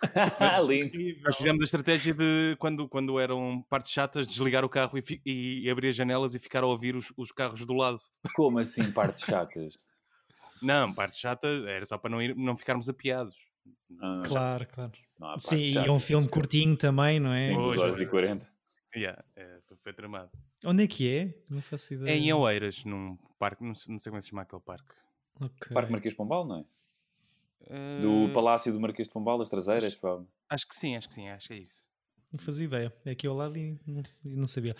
Ah, lindo. Nós fizemos a estratégia de quando, quando eram partes chatas, desligar o carro e, fi- e- abrir as janelas e ficar a ouvir os, os carros do lado. Como assim, partes chatas? Não, partes chatas era só para não, ir, não ficarmos apiados. Ah, Claro, claro. não há Sim, e é um filme curtinho também, não é? Sim, Pois, duas horas pois. e 40. Yeah, é, foi- foi tramado. Onde é que é? Não faço ideia. É em Oeiras, num parque, não sei, não sei como é que se chama aquele parque. Ok. Parque Marquês de Pombal, não é? Do Eh, Palácio do Marquês de Pombal, das traseiras, pá. Acho que sim, acho que sim, acho que é isso. não fazia ideia. É aqui ao lado e não, e não sabia.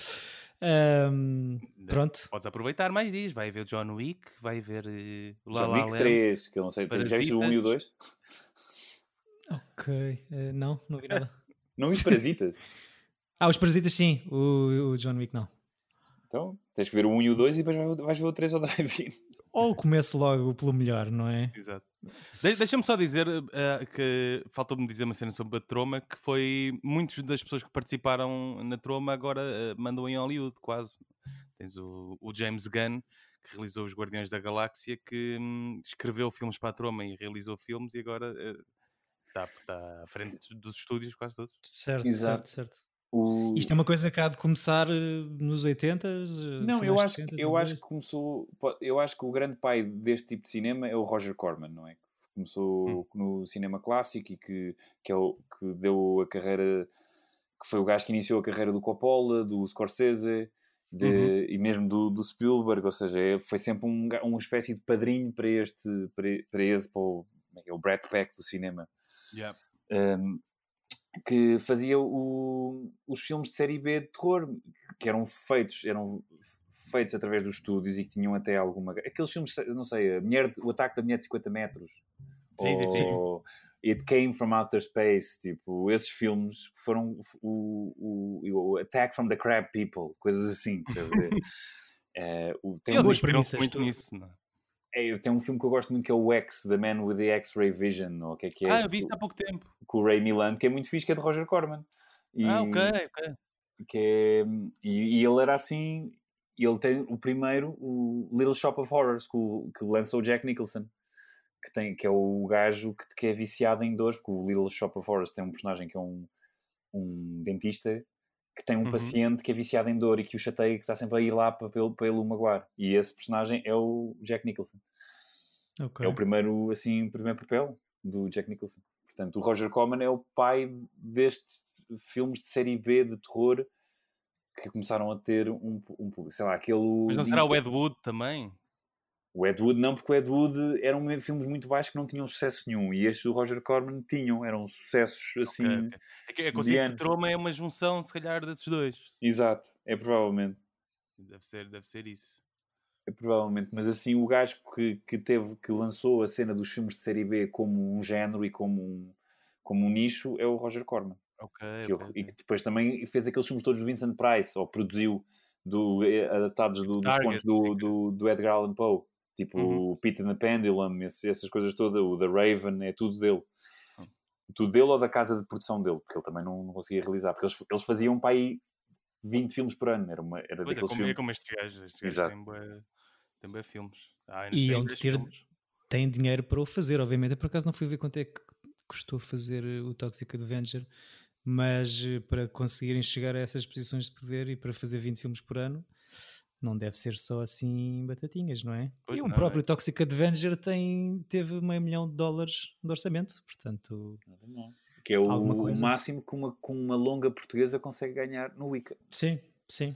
Um, pronto. Podes aproveitar mais dias. Vai ver John Wick, vai ver uh, La John La Wick Land. 3, que eu não sei, já viste o 1 e o 2? Ok, uh, não, não vi nada. Não viste Parasitas? ah, os Parasitas sim, o, o John Wick não. Então, tens que ver o 1 e o 2 e depois vais ver o 3 ao drive-in. Ou começo logo pelo melhor, não é? Exato. De Deixa-me só dizer uh, que faltou-me dizer uma cena sobre a Troma, que foi muitas das pessoas que participaram na Troma agora uh, mandam em Hollywood, quase. Tens o, o, James Gunn, que realizou os Guardiões da Galáxia, que hum, escreveu filmes para a Troma e realizou filmes e agora uh, está, está à frente dos estúdios quase todos. Certo, Exato. certo, certo. O... Isto é uma coisa que há de começar nos 80 Não, eu acho, 60, eu acho que começou. Eu acho que o grande pai deste tipo de cinema é o Roger Corman, não é? Começou hum. no cinema clássico e que, que, é o, que deu a carreira. que foi o gajo que iniciou a carreira do Coppola, do Scorsese de, uhum. e mesmo do, do, Spielberg, ou seja, é, foi sempre um, uma espécie de padrinho para este, para, para esse, para o, é, é o Brad Pack do cinema. Yeah. Um, que fazia o, os filmes de série B de terror, que eram feitos, eram feitos através dos estúdios e que tinham até alguma. Aqueles filmes, não sei, a mulher, o ataque da mulher de 50 metros. Sim, ou, sim, sim. It Came from Outer Space, tipo, esses filmes foram o, o, o Attack from the Crab People, coisas assim. é, o, tem duas premissas muito nisso, não é? É, tem um filme que eu gosto muito que é o X, The Man with the X-Ray Vision, ou o que é que é? Ah, eu vi isso há pouco tempo. Com o Ray Milland, que é muito fixe, que é de Roger Corman. E, ah, ok, ok. Que é, e, e, ele era assim, ele tem o primeiro, o Little Shop of Horrors, que, que lançou o Jack Nicholson. Que, tem, que é o gajo que, que é viciado em dores, porque o Little Shop of Horrors tem um personagem que é um, um dentista que tem um uhum. paciente que é viciado em dor e que o chateia que está sempre a ir lá para, para, para ele o magoar. E esse personagem é o Jack Nicholson. Okay. É o primeiro, assim, primeiro papel do Jack Nicholson. Portanto, o Roger Corman é o pai destes filmes de série B de terror que começaram a ter um, um público. Sei lá, aquele. Mas não será o Ed Wood também? O Ed Wood não, porque o Ed Wood eram filmes muito baixos que não tinham sucesso nenhum. E estes do Roger Corman tinham, eram sucessos assim. Okay, okay. É que, é que Troma é uma junção, se calhar, desses dois. Exato, é provavelmente. Deve ser, deve ser isso. É provavelmente, mas assim, o gajo que, que teve, que lançou a cena dos filmes de série B como um género e como um, como um nicho é o Roger Corman. Okay, que okay, eu, E que depois também fez aqueles filmes todos do Vincent Price, ou produziu do, eh, adaptados do, dos contos do, do, do Edgar Allan Poe. Tipo uhum. o Peter and the Pendulum, essas coisas todas, o The Raven, é tudo dele. Uhum. Tudo dele ou da casa de produção dele, porque ele também não, não conseguia realizar, porque eles, eles faziam para aí 20 filmes por ano, era, uma, era pois daqueles é, como, filmes. É como estes gajos, estes gajos têm, bué, têm bué filmes. Ah, e onde ter, filmes. têm dinheiro para o fazer, obviamente. Eu por acaso não fui ver quanto é que custou fazer o Toxic Avenger, mas eh, para conseguirem chegar a essas posições de poder e para fazer 20 filmes por ano, não deve ser só assim batatinhas, não é? Pois e o próprio é. Toxic Avenger tem, teve meio milhão de dólares de orçamento, portanto. Que é o, o máximo que uma, com uma longa portuguesa consegue ganhar no Wicca. Sim, sim.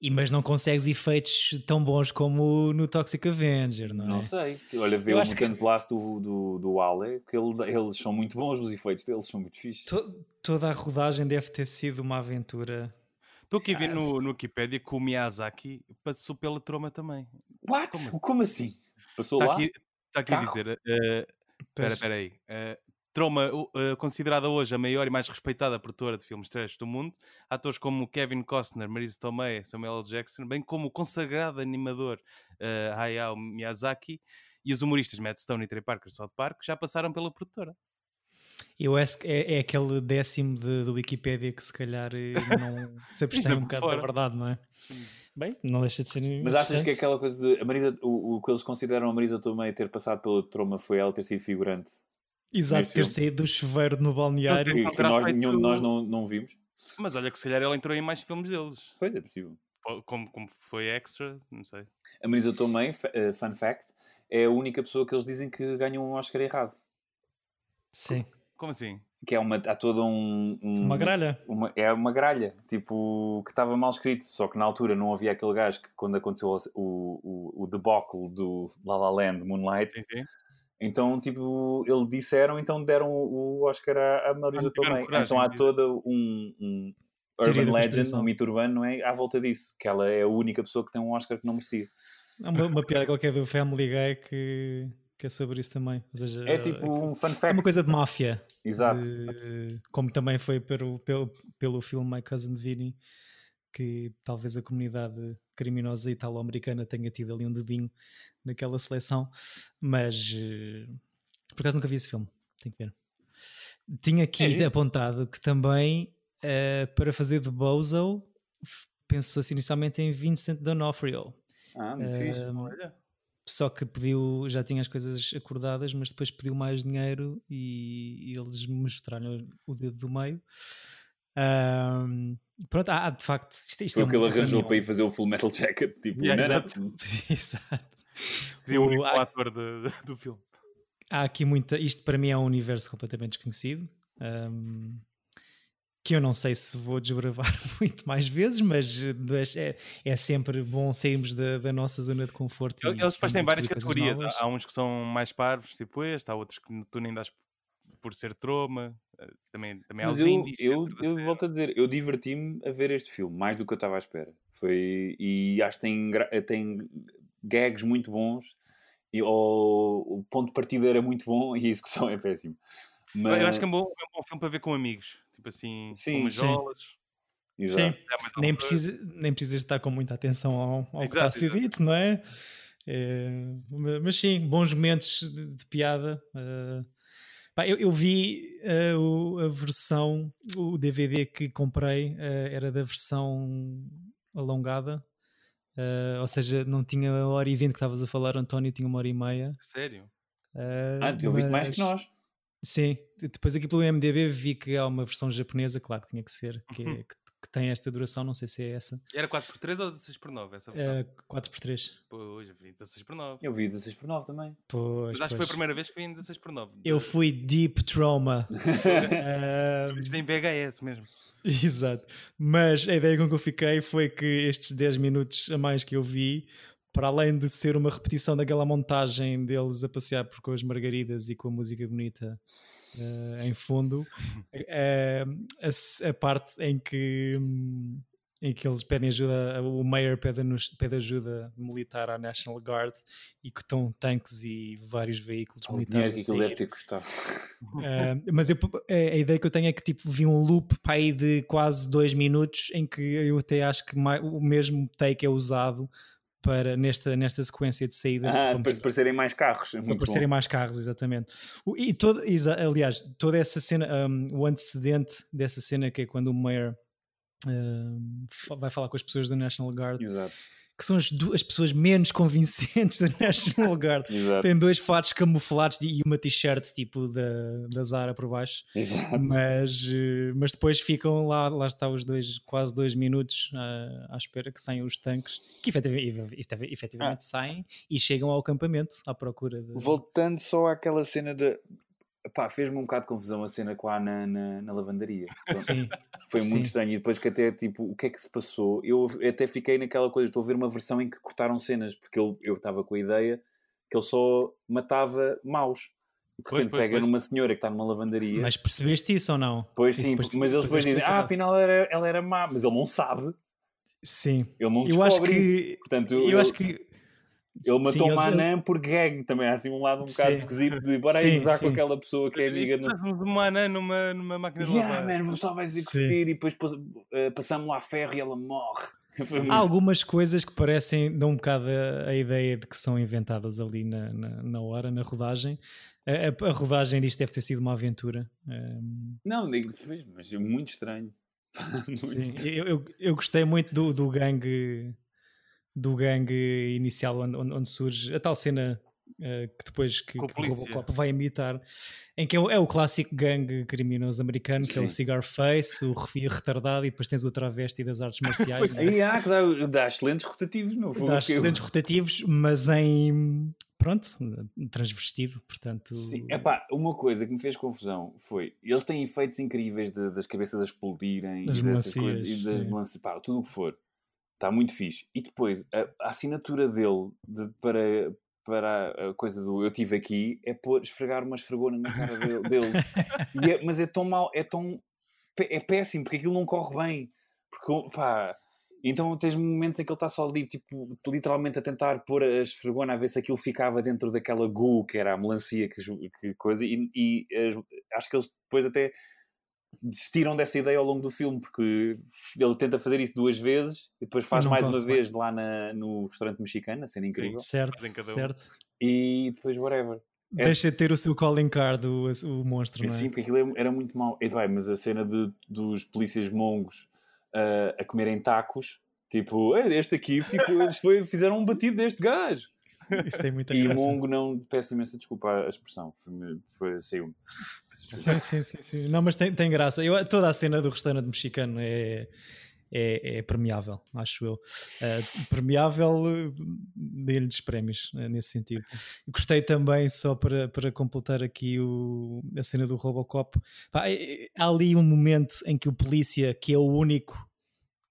E, mas não consegues efeitos tão bons como no Toxic Avenger, não é? Não sei. Olha, vê Eu o Mutant que... Blast do, do, do Ale, que ele, eles são muito bons, os efeitos deles são muito fixos. To, toda a rodagem deve ter sido uma aventura Estou aqui a ver no, no Wikipedia que o Miyazaki passou pela Troma também. What? Como assim? Como assim? Passou está lá? Está aqui a dizer. Uh, espera, espera aí. Uh, Troma, uh, considerada hoje a maior e mais respeitada produtora de filmes trash do mundo, atores como Kevin Costner, Marisa Tomei, Samuel L. Jackson, bem como o consagrado animador uh, Hayao Miyazaki e os humoristas Matt Stone e Trey Parker South Park já passaram pela produtora. Eu acho que é, é aquele décimo de, do Wikipedia que se calhar eh, não se abstém um bocado fora. da verdade, não é? Bem, não deixa de ser. Mas achas que aquela coisa de. A Marisa, o, o que eles consideram a Marisa Tomei ter passado pela troma foi ela ter sido figurante? Exato, ter saído do chuveiro no balneário. Que, que nós, nenhum de nós não, não vimos. Mas olha que se calhar ela entrou em mais filmes deles. Pois é possível. Como, como foi extra, não sei. A Marisa Tomei, uh, fun fact, é a única pessoa que eles dizem que ganhou um Oscar errado. Sim. Como assim? Que é uma, há toda um, um, Uma gralha. Uma, é uma gralha, tipo, que estava mal escrito. Só que na altura não havia aquele gajo que, quando aconteceu o, o, o debacle do La La Land, Moonlight, sim, sim. Então, tipo, ele disseram, então deram o Oscar à, à Marisa Tomei. Então há toda um, um urban legend, um mito urbano, não é? À volta disso, que ela é a única pessoa que tem um Oscar que não merecia. Há uma, uma piada qualquer do Family Guy que, que é sobre isso também. Ou seja, é tipo um fun fact. É uma coisa de máfia. Exato. De, como também foi pelo, pelo, pelo filme My Cousin Vinny, que talvez a comunidade criminosa italo-americana tenha tido ali um dedinho naquela seleção, mas eh, por acaso nunca vi esse filme, tenho que ver. Tinha aqui é, apontado que também uh, para fazer de Bozo pensou-se inicialmente em Vincent D'Onofrio. Ah, muito uh, fixe, olha. Só que pediu, já tinha as coisas acordadas, mas depois pediu mais dinheiro e, e eles mostraram o dedo do meio. Um, pronto, há, de facto. Isto, isto Foi é o que ele arranjou para ir fazer o Full Metal Jacket. Tipo, yeah, exato. exato. Seria o único ator de, do filme. Há aqui muita. Isto para mim é um universo completamente desconhecido. Um, que eu não sei se vou desbravar muito mais vezes, mas é, é sempre bom sairmos da, da nossa zona de conforto. Eles depois têm várias categorias. Há uns que são mais parvos, tipo este, há outros que tu nem das por ser troma, eh, também, também há os eu, indies. Eu, eu volto a dizer, eu diverti-me a ver este filme, mais do que eu estava à espera. Foi, e acho que tem, eh, tem gags muito bons, e o, o ponto de partida era muito bom e a execução é péssimo. Mas... Eu acho que é um, bom, é um bom filme para ver com amigos, tipo assim, sim, umas jolas. Exato. Sim. Nem, precisa, nem precisas estar com muita atenção ao, ao exato, que está a ser dito, não é? é? Mas sim, bons momentos de, de piada. Uh, pá, eu, eu, vi uh, a versão, o DVD que comprei uh, era da versão alongada. ou seja, não tinha a hora e vinte que estavas a falar, António, tinha uma hora e meia. Sério? ah, tu ouviste mais que nós. Sim, depois aqui pelo MDB vi que há uma versão japonesa, claro que tinha que ser, que, é, que, que, tem esta duração, não sei se é essa. Era 4x3 ou 16x9 essa versão? Uh, 4x3. Pois, eu vi 16x9. Eu vi 16x9 também. Pois, Mas acho pois. que foi a primeira vez que vi em 16x9. Eu fui Deep Trauma. Isto em VHS mesmo. Exato. Mas a ideia com que eu fiquei foi que estes 10 minutos a mais que eu vi para além de ser uma repetição daquela montagem deles a passear por com as margaridas e com a música bonita uh, em fundo, uh, a, a, parte em que, um, em que eles pedem ajuda, o Mayor pede, pede ajuda militar à National Guard e que estão tanques e vários veículos militares. que aquilo deve ter custado. Uh, mas eu, a, a, ideia que eu tenho é que tipo, vi um loop para aí de quase dois minutos em que eu até acho que mais, o mesmo take é usado para nesta, nesta sequência de saída. Ah, para aparecerem mais carros. Para aparecerem mais carros, exatamente. O, e todo, aliás, toda essa cena, um, o antecedente dessa cena que é quando o Mayor um, vai falar com as pessoas do National Guard. Exato que são as, as pessoas menos convincentes da National Guard. Tem dois fatos camuflados e uma t-shirt tipo da, da Zara por baixo. Exato. Mas, eh, mas depois ficam lá, lá está os dois, quase dois minutos à, à espera que saiam os tanques, que efetivamente, efetivamente ah. saem e chegam ao acampamento à procura de... Voltando só àquela cena de Pá, fez-me um bocado de confusão a cena com a Ana na, na lavandaria. Sim. Foi Sim. muito estranho. E depois que até, tipo, o que é que se passou? Eu até fiquei naquela coisa, estou a ver uma versão em que cortaram cenas, porque ele, eu estava com a ideia que ele só matava maus. De repente pega pois. numa senhora que está numa lavandaria. Mas percebeste isso ou não? Pois sim, mas eles depois dizem, ah, afinal era, ela era má, mas ele não sabe. Sim. Ele não eu acho que, isso. Portanto, eu, eu acho que ele matou uma anã por gag também, há assim um lado um bocado sim. esquisito de bora aí mudar com aquela pessoa que é amiga. Precisamos de uma anã numa, numa máquina de yeah, lavar. man, só vai executir e depois uh, passamos lá a ferro e ela morre. Há algumas coisas que parecem, dão um bocado a, a ideia de que são inventadas ali na, na, na hora, na rodagem. A, a, a, rodagem disto deve ter sido uma aventura. Um... Não, mas é muito estranho. muito Sim, estranho. Eu, eu, eu, gostei muito do, do gangue do gangue inicial onde, onde, surge a tal cena uh, que depois que, que o Robocop vai imitar, em que é o, é o clássico gangue criminoso americano, que Sim. é o Cigar Face, o refio retardado, e depois tens o travesti das artes marciais. Aí há que dá, dá excelentes rotativos, no fundo. Dá excelentes eu... rotativos, mas em pronto, transvestido, portanto... Sim, epá, uma coisa que me fez confusão foi, eles têm efeitos incríveis de, das cabeças a explodirem das e, coisas, e das melancias, tudo o que for. Está muito fixe. E depois, a, a assinatura dele de, para, para a coisa do eu tive aqui é pôr, esfregar uma esfregona na cara dele, deles. E é- mas é tão mau, é tão. É péssimo, porque aquilo não corre bem. Porque, pá. Então tens momentos em que ele está só ali, tipo, literalmente a tentar pôr a esfregona a ver se aquilo ficava dentro daquela goo que era a melancia que, que coisa. E, e as- acho que eles depois até desistiram dessa ideia ao longo do filme, porque ele tenta fazer isso duas vezes e depois faz não mais uma vez lá na- no restaurante mexicano, a cena incrível. Certo, cada um. certo. E depois whatever. É- Deixa de ter o seu calling card, o, o monstro, não é? Sim, porque aquilo é- era muito mau. E, vai, mas a cena de, dos polícias mongos ah, a comerem tacos, tipo, "Ei, este aqui ficou, eles foi, fizeram um batido deste gajo. Isso tem muita E graça. mongo não, peço imensa desculpa a expressão, foi, foi, saiu-me. Sim, sim, sim, sim. Não, mas tem, tem graça. Eu, toda a cena do restaurante mexicano é, é, é premiável, acho eu. Eh, premiável, eh, dê-lhes prémios eh, nesse sentido. Gostei também, só para, para completar aqui o, a cena do Robocop. Pá, é- é- há ali um momento em que o polícia, que é o único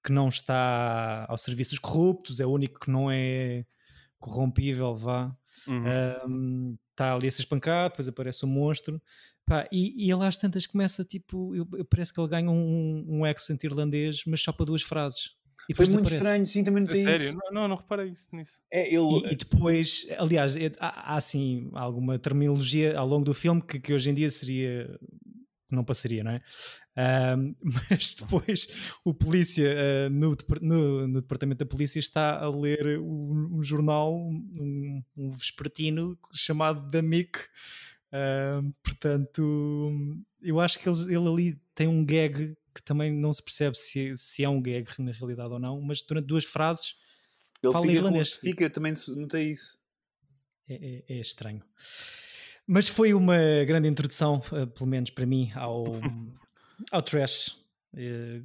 que não está ao serviço dos corruptos, é o único que não é corrompível, vá Uhum. está ali a ser espancado, depois aparece o monstro, pá, e, e ele às tantas começa tipo, eu, eu- parece que ele ganha um, um accent irlandês, mas só para duas frases. E Foi muito estranho, sim, também não tem sério? isso. Não, não, não reparei isso, nisso. É, ele, E, e depois, aliás, é- há, há assim alguma terminologia ao longo do filme que, que hoje em dia seria não passaria, não é? Mas depois o polícia ah, no, no- no departamento da polícia está a ler um, um jornal, um, um vespertino chamado da MIC. Portanto, eu acho que eles- ele ali tem um gag que também não se percebe se, se é um gag na realidade ou não, mas durante duas frases ele fala fica, irlandês. fica também, notei isso. é, é- é estranho. Mas foi uma grande introdução, eh, pelo menos para mim, ao, ao trash. eh,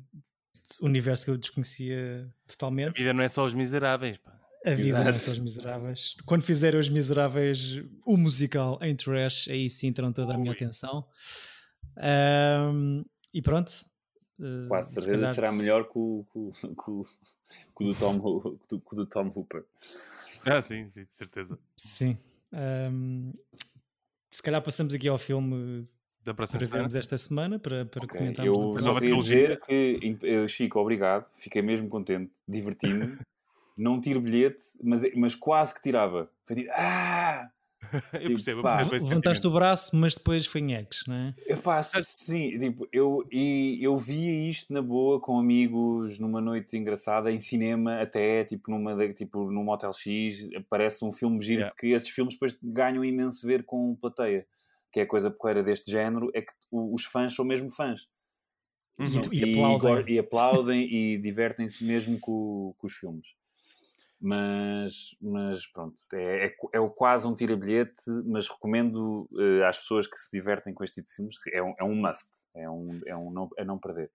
universo que eu desconhecia A totalmente. vida não é só os miseráveis, pá. A vida não é Exato. os miseráveis. Quando fizerem os miseráveis o musical em trash, aí sim terão toda a minha Ui. atenção. Ahm, e pronto. eh, Quase se certeza calhar será se- melhor que o, que que do Tom, que do Tom Hooper. Ah, sim, sim, de certeza. Sim. Ahm, se calhar passamos aqui ao filme Da próxima para semana. vermos esta semana, para, para Ok, comentarmos. Eu trilogia. dizer que, eh, Chico, obrigado, fiquei mesmo contente, diverti-me. Não tiro bilhete, mas, mas quase que tirava. Foi tipo, ah! Eu percebo, Pá, percebo esse Levantaste o braço, mas depois foi nheques, não é? Epá, sim, tipo, eu, e, eu via isto na boa com amigos numa noite engraçada, em cinema, até tipo, numa, tipo, num Hotel X, parece um filme giro, Yeah. porque estes filmes depois ganham imenso ver com plateia. Que é a coisa porreira deste género, é que o- os fãs são mesmo fãs. Uhum. E- e aplaudem. e aplaudem e divertem-se mesmo com, com os filmes. Mas, mas pronto, é, é, é quase um tira-bilhete, mas recomendo eh, às pessoas que se divertem com este tipo de filmes, é um, é um must, é um, é um não, a não perder.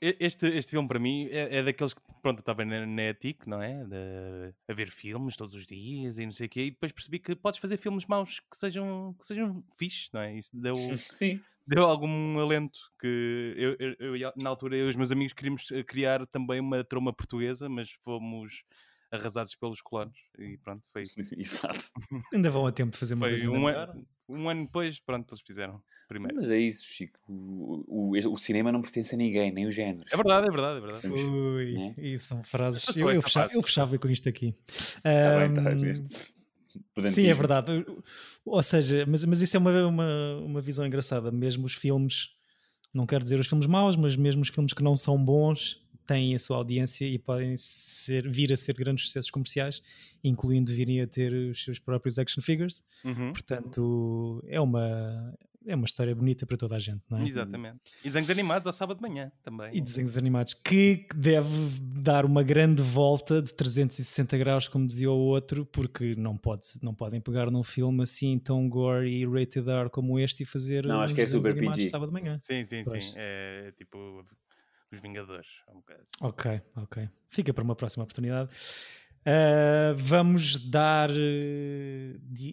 Este, este filme, para mim, é, é daqueles que, pronto, estava na, na não é? De, a ver filmes todos os dias e não sei o quê, e depois percebi que podes fazer filmes maus que sejam, que sejam fixes, não é? Isso deu, Sim. deu algum alento que eu, eu- eu- na altura eu e os meus amigos queríamos eh, criar também uma troma portuguesa, mas fomos arrasados pelos colonos e pronto, foi isso. Exato. Ainda vão a tempo de fazer uma Foi coisa um, melhor. ano, um ano depois, pronto, eles fizeram primeiro. Mas é isso, Chico. O, o, o cinema não pertence a ninguém, nem os géneros. É verdade, é verdade, é verdade. Ui, né? e são frases. Eu Eu, fechava, eu fechava com isto aqui. Tá bem, tá bem. Sim, Pedantismo. é verdade. Ou seja, mas, mas isso é uma, uma, uma visão engraçada. Mesmo os filmes, não quero dizer os filmes maus, mas mesmo os filmes que não são bons têm a sua audiência e podem ser, vir a ser grandes sucessos comerciais, incluindo virem a ter os seus próprios action figures. Uhum, Portanto, é uma, é uma história bonita para toda a gente, não é? Exatamente. E desenhos animados ao sábado de manhã também. E desenhos animados, que deve dar uma grande volta de 360 graus, como dizia o outro, porque não, pode, não podem pegar num filme assim tão gore e rated R como este e fazer Não, acho que é desenhos super animados PG. sábado de manhã. Sim, sim, Pois. sim. É tipo os Vingadores. um assim. Ok, ok. Fica para uma próxima oportunidade. Uh, vamos dar uh,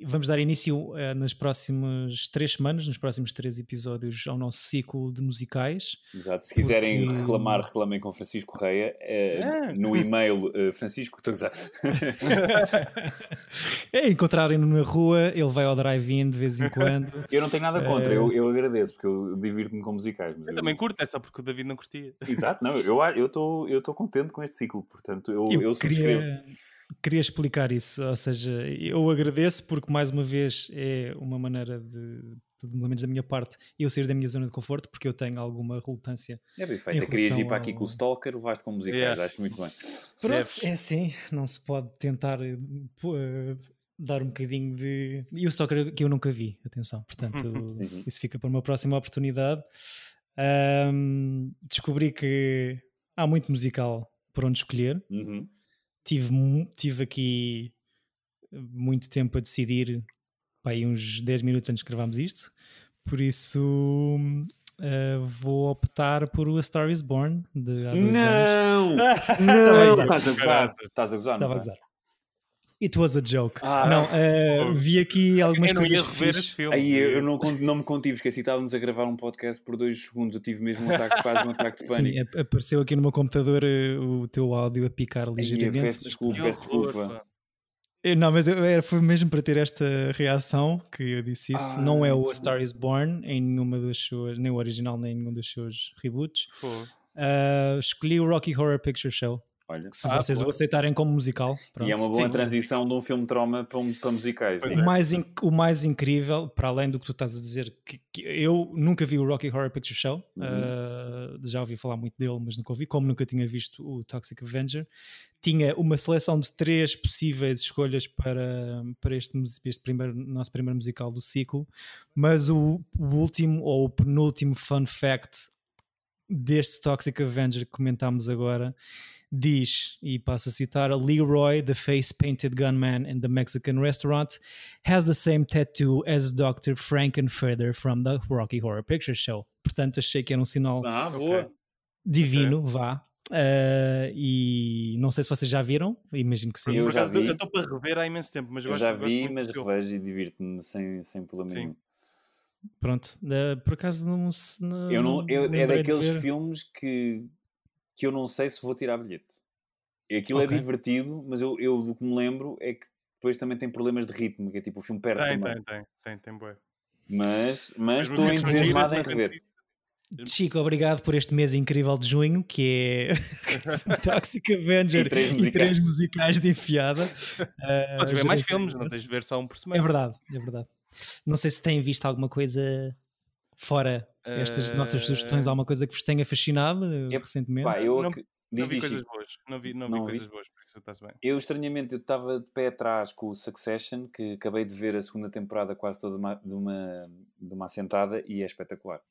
vamos dar início uh, nas próximas três semanas, nos próximos três episódios ao nosso ciclo de musicais. Exato. Se quiserem porque... reclamar, reclamem com Francisco Correia ah. no e-mail Francisco, estou a é, encontrarem-no na rua, ele vai ao drive-in de vez em quando. Eu não tenho nada contra, eu, eu agradeço, porque eu divirto-me com musicais. eu, eu, também curto, é só porque o David não curtia. Exato, não, eu estou eu eu contente com este ciclo, portanto eu, eu, eu subscrevo. Queria queria explicar isso, ou seja, eu agradeço porque mais uma vez é uma maneira de, pelo menos da minha parte, eu sair da minha zona de conforto porque eu tenho alguma relutância. É bem feito, querias ir para aqui com o Stalker, levaste com musicais, yeah. acho muito bem. Pronto, é assim, não se pode tentar uh, dar um bocadinho de. E o Stalker que eu nunca vi, atenção, portanto, uhum. isso fica para uma próxima oportunidade. Um, descobri que há muito musical por onde escolher. Uhum tive, tive aqui muito tempo a decidir, aí uns 10 minutos antes de gravarmos isto, por isso uh, vou optar por o A Star Is Born de há dois não! anos. Não! Estás a gozar. Estás a gozar, Estava a gozar. It was a joke. Ah, não, uh, vi aqui algumas eu coisas. Não ia rever esse filme. Aí eu não, não me contive, esqueci. Estávamos a gravar um podcast por dois segundos. Eu tive mesmo um ataque, quase um ataque de pânico. Sim, apareceu aqui no meu computador uh, o teu áudio a picar ligeiramente. Aí, peço desculpa, peço desculpa. Não, mas eu, foi mesmo para ter esta reação que eu disse isso. Ah, não é o A Star is Born em nenhuma das suas, nem o original, nem nenhum dos seus reboots. Uh, escolhi o Rocky Horror Picture Show. Olha, se ah, vocês o aceitarem como musical. Pronto. E é uma boa Sim. transição de um filme de trauma para, um, para musicais. O, é. mais o mais incrível, para além do que tu estás a dizer, que, que eu nunca vi o Rocky Horror Picture Show, uhum. uh, já ouvi falar muito dele, mas nunca ouvi, como nunca tinha visto o Toxic Avenger. Tinha uma seleção de três possíveis escolhas para, para este, este primeiro, nosso primeiro musical do ciclo, mas o, o último ou o penúltimo fun fact deste Toxic Avenger que comentámos agora diz, e passo a citar, Leroy, the face-painted gunman in the Mexican restaurant, has the same tattoo as Dr. Frankenfurter from the Rocky Horror Picture Show. Portanto, achei que era um sinal ah, okay. divino, okay. vá. Uh, e não sei se vocês já viram, imagino que sim. Eu já vi. Eu estou para rever há imenso tempo, mas eu gosto, já vi, mas revejo e divirto-me sem, sem problema sim. nenhum. Pronto, por acaso não, não Eu não, eu, é daqueles filmes que que eu não sei se vou tirar bilhete. Aquilo é okay. é divertido, mas eu, eu do que me lembro é que depois também tem problemas de ritmo, que é tipo o filme perde Tem, tem, tem, tem, tem, bué. Mas, mas estou entusiasmado em rever. Chico, obrigado por este mês incrível de junho, que é Toxic Avenger e três musicais, e três musicais de enfiada. Uh, Podes ver mais filmes, não tens de ver só um por semana. É verdade, é verdade. Não sei se têm visto alguma coisa fora estas uh... nossas sugestões, alguma coisa que vos tenha fascinado eu, recentemente? Pá, eu não, não vi coisas boas, não vi, não, não vi coisas boas, por isso está-se bem. Eu, estranhamente, eu estava de pé atrás com o Succession, que acabei de ver a segunda temporada quase toda de uma, de uma, de uma assentada e é espetacular.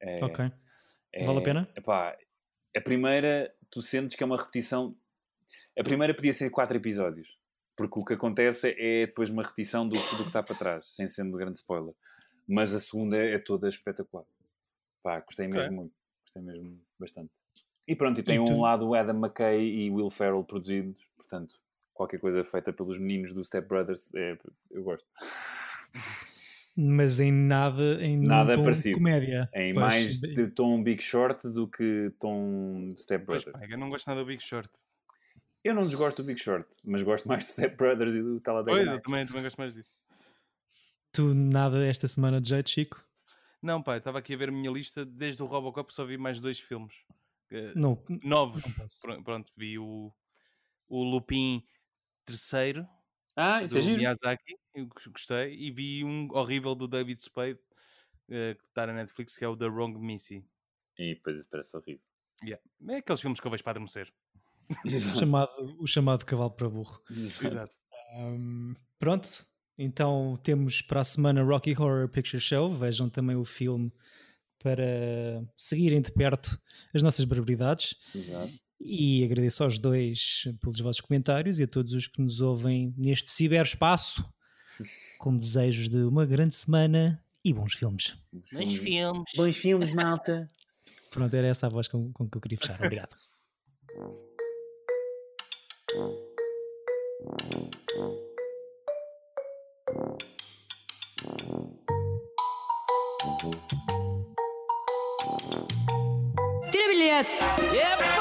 É, ok. É, vale a pena? Epá, a primeira, tu sentes que é uma repetição. A primeira podia ser quatro episódios, porque o que acontece é depois uma repetição do, do que está para trás, sem sendo grande spoiler. Mas a segunda é, é toda espetacular. Pá, gostei okay. mesmo muito. Gostei mesmo bastante. E pronto, e tem e um lado Adam McKay e Will Ferrell produzidos, portanto, qualquer coisa feita pelos meninos do Step Brothers, é, eu gosto. Mas em nada, em nada tom parecido. de comédia. Em pois. mais de tom Big Short do que tom Step Brothers. Pois, eu não gosto nada do Big Short. Eu não desgosto do Big Short, mas gosto mais do Step Brothers e do Talladega Pois, eu também, também gosto mais disso. Tu nada esta semana de jeito, Chico? Não, pai, estava aqui a ver a minha lista. Desde o Robocop só vi mais dois filmes. Não, novos. Não Pronto, vi o, o Lupin terceiro. Ah, isso é giro. Miyazaki, eu gostei. E vi um horrível do David Spade, que está na Netflix, que é o The Wrong Missy. E depois isso parece horrível. Yeah. É aqueles filmes que eu vejo para adormecer. O, chamado, o chamado cavalo para burro. Exato. Um, pronto, então temos para a semana Rocky Horror Picture Show. Vejam também o filme para seguirem de perto as nossas barbaridades. Exato. E agradeço aos dois pelos vossos comentários e a todos os que nos ouvem neste ciberespaço, com desejos de uma grande semana e bons filmes. Bons filmes. Bons filmes, malta. Pronto, era essa a voz com, com que eu queria fechar. Obrigado. Tira bilhete! Epa!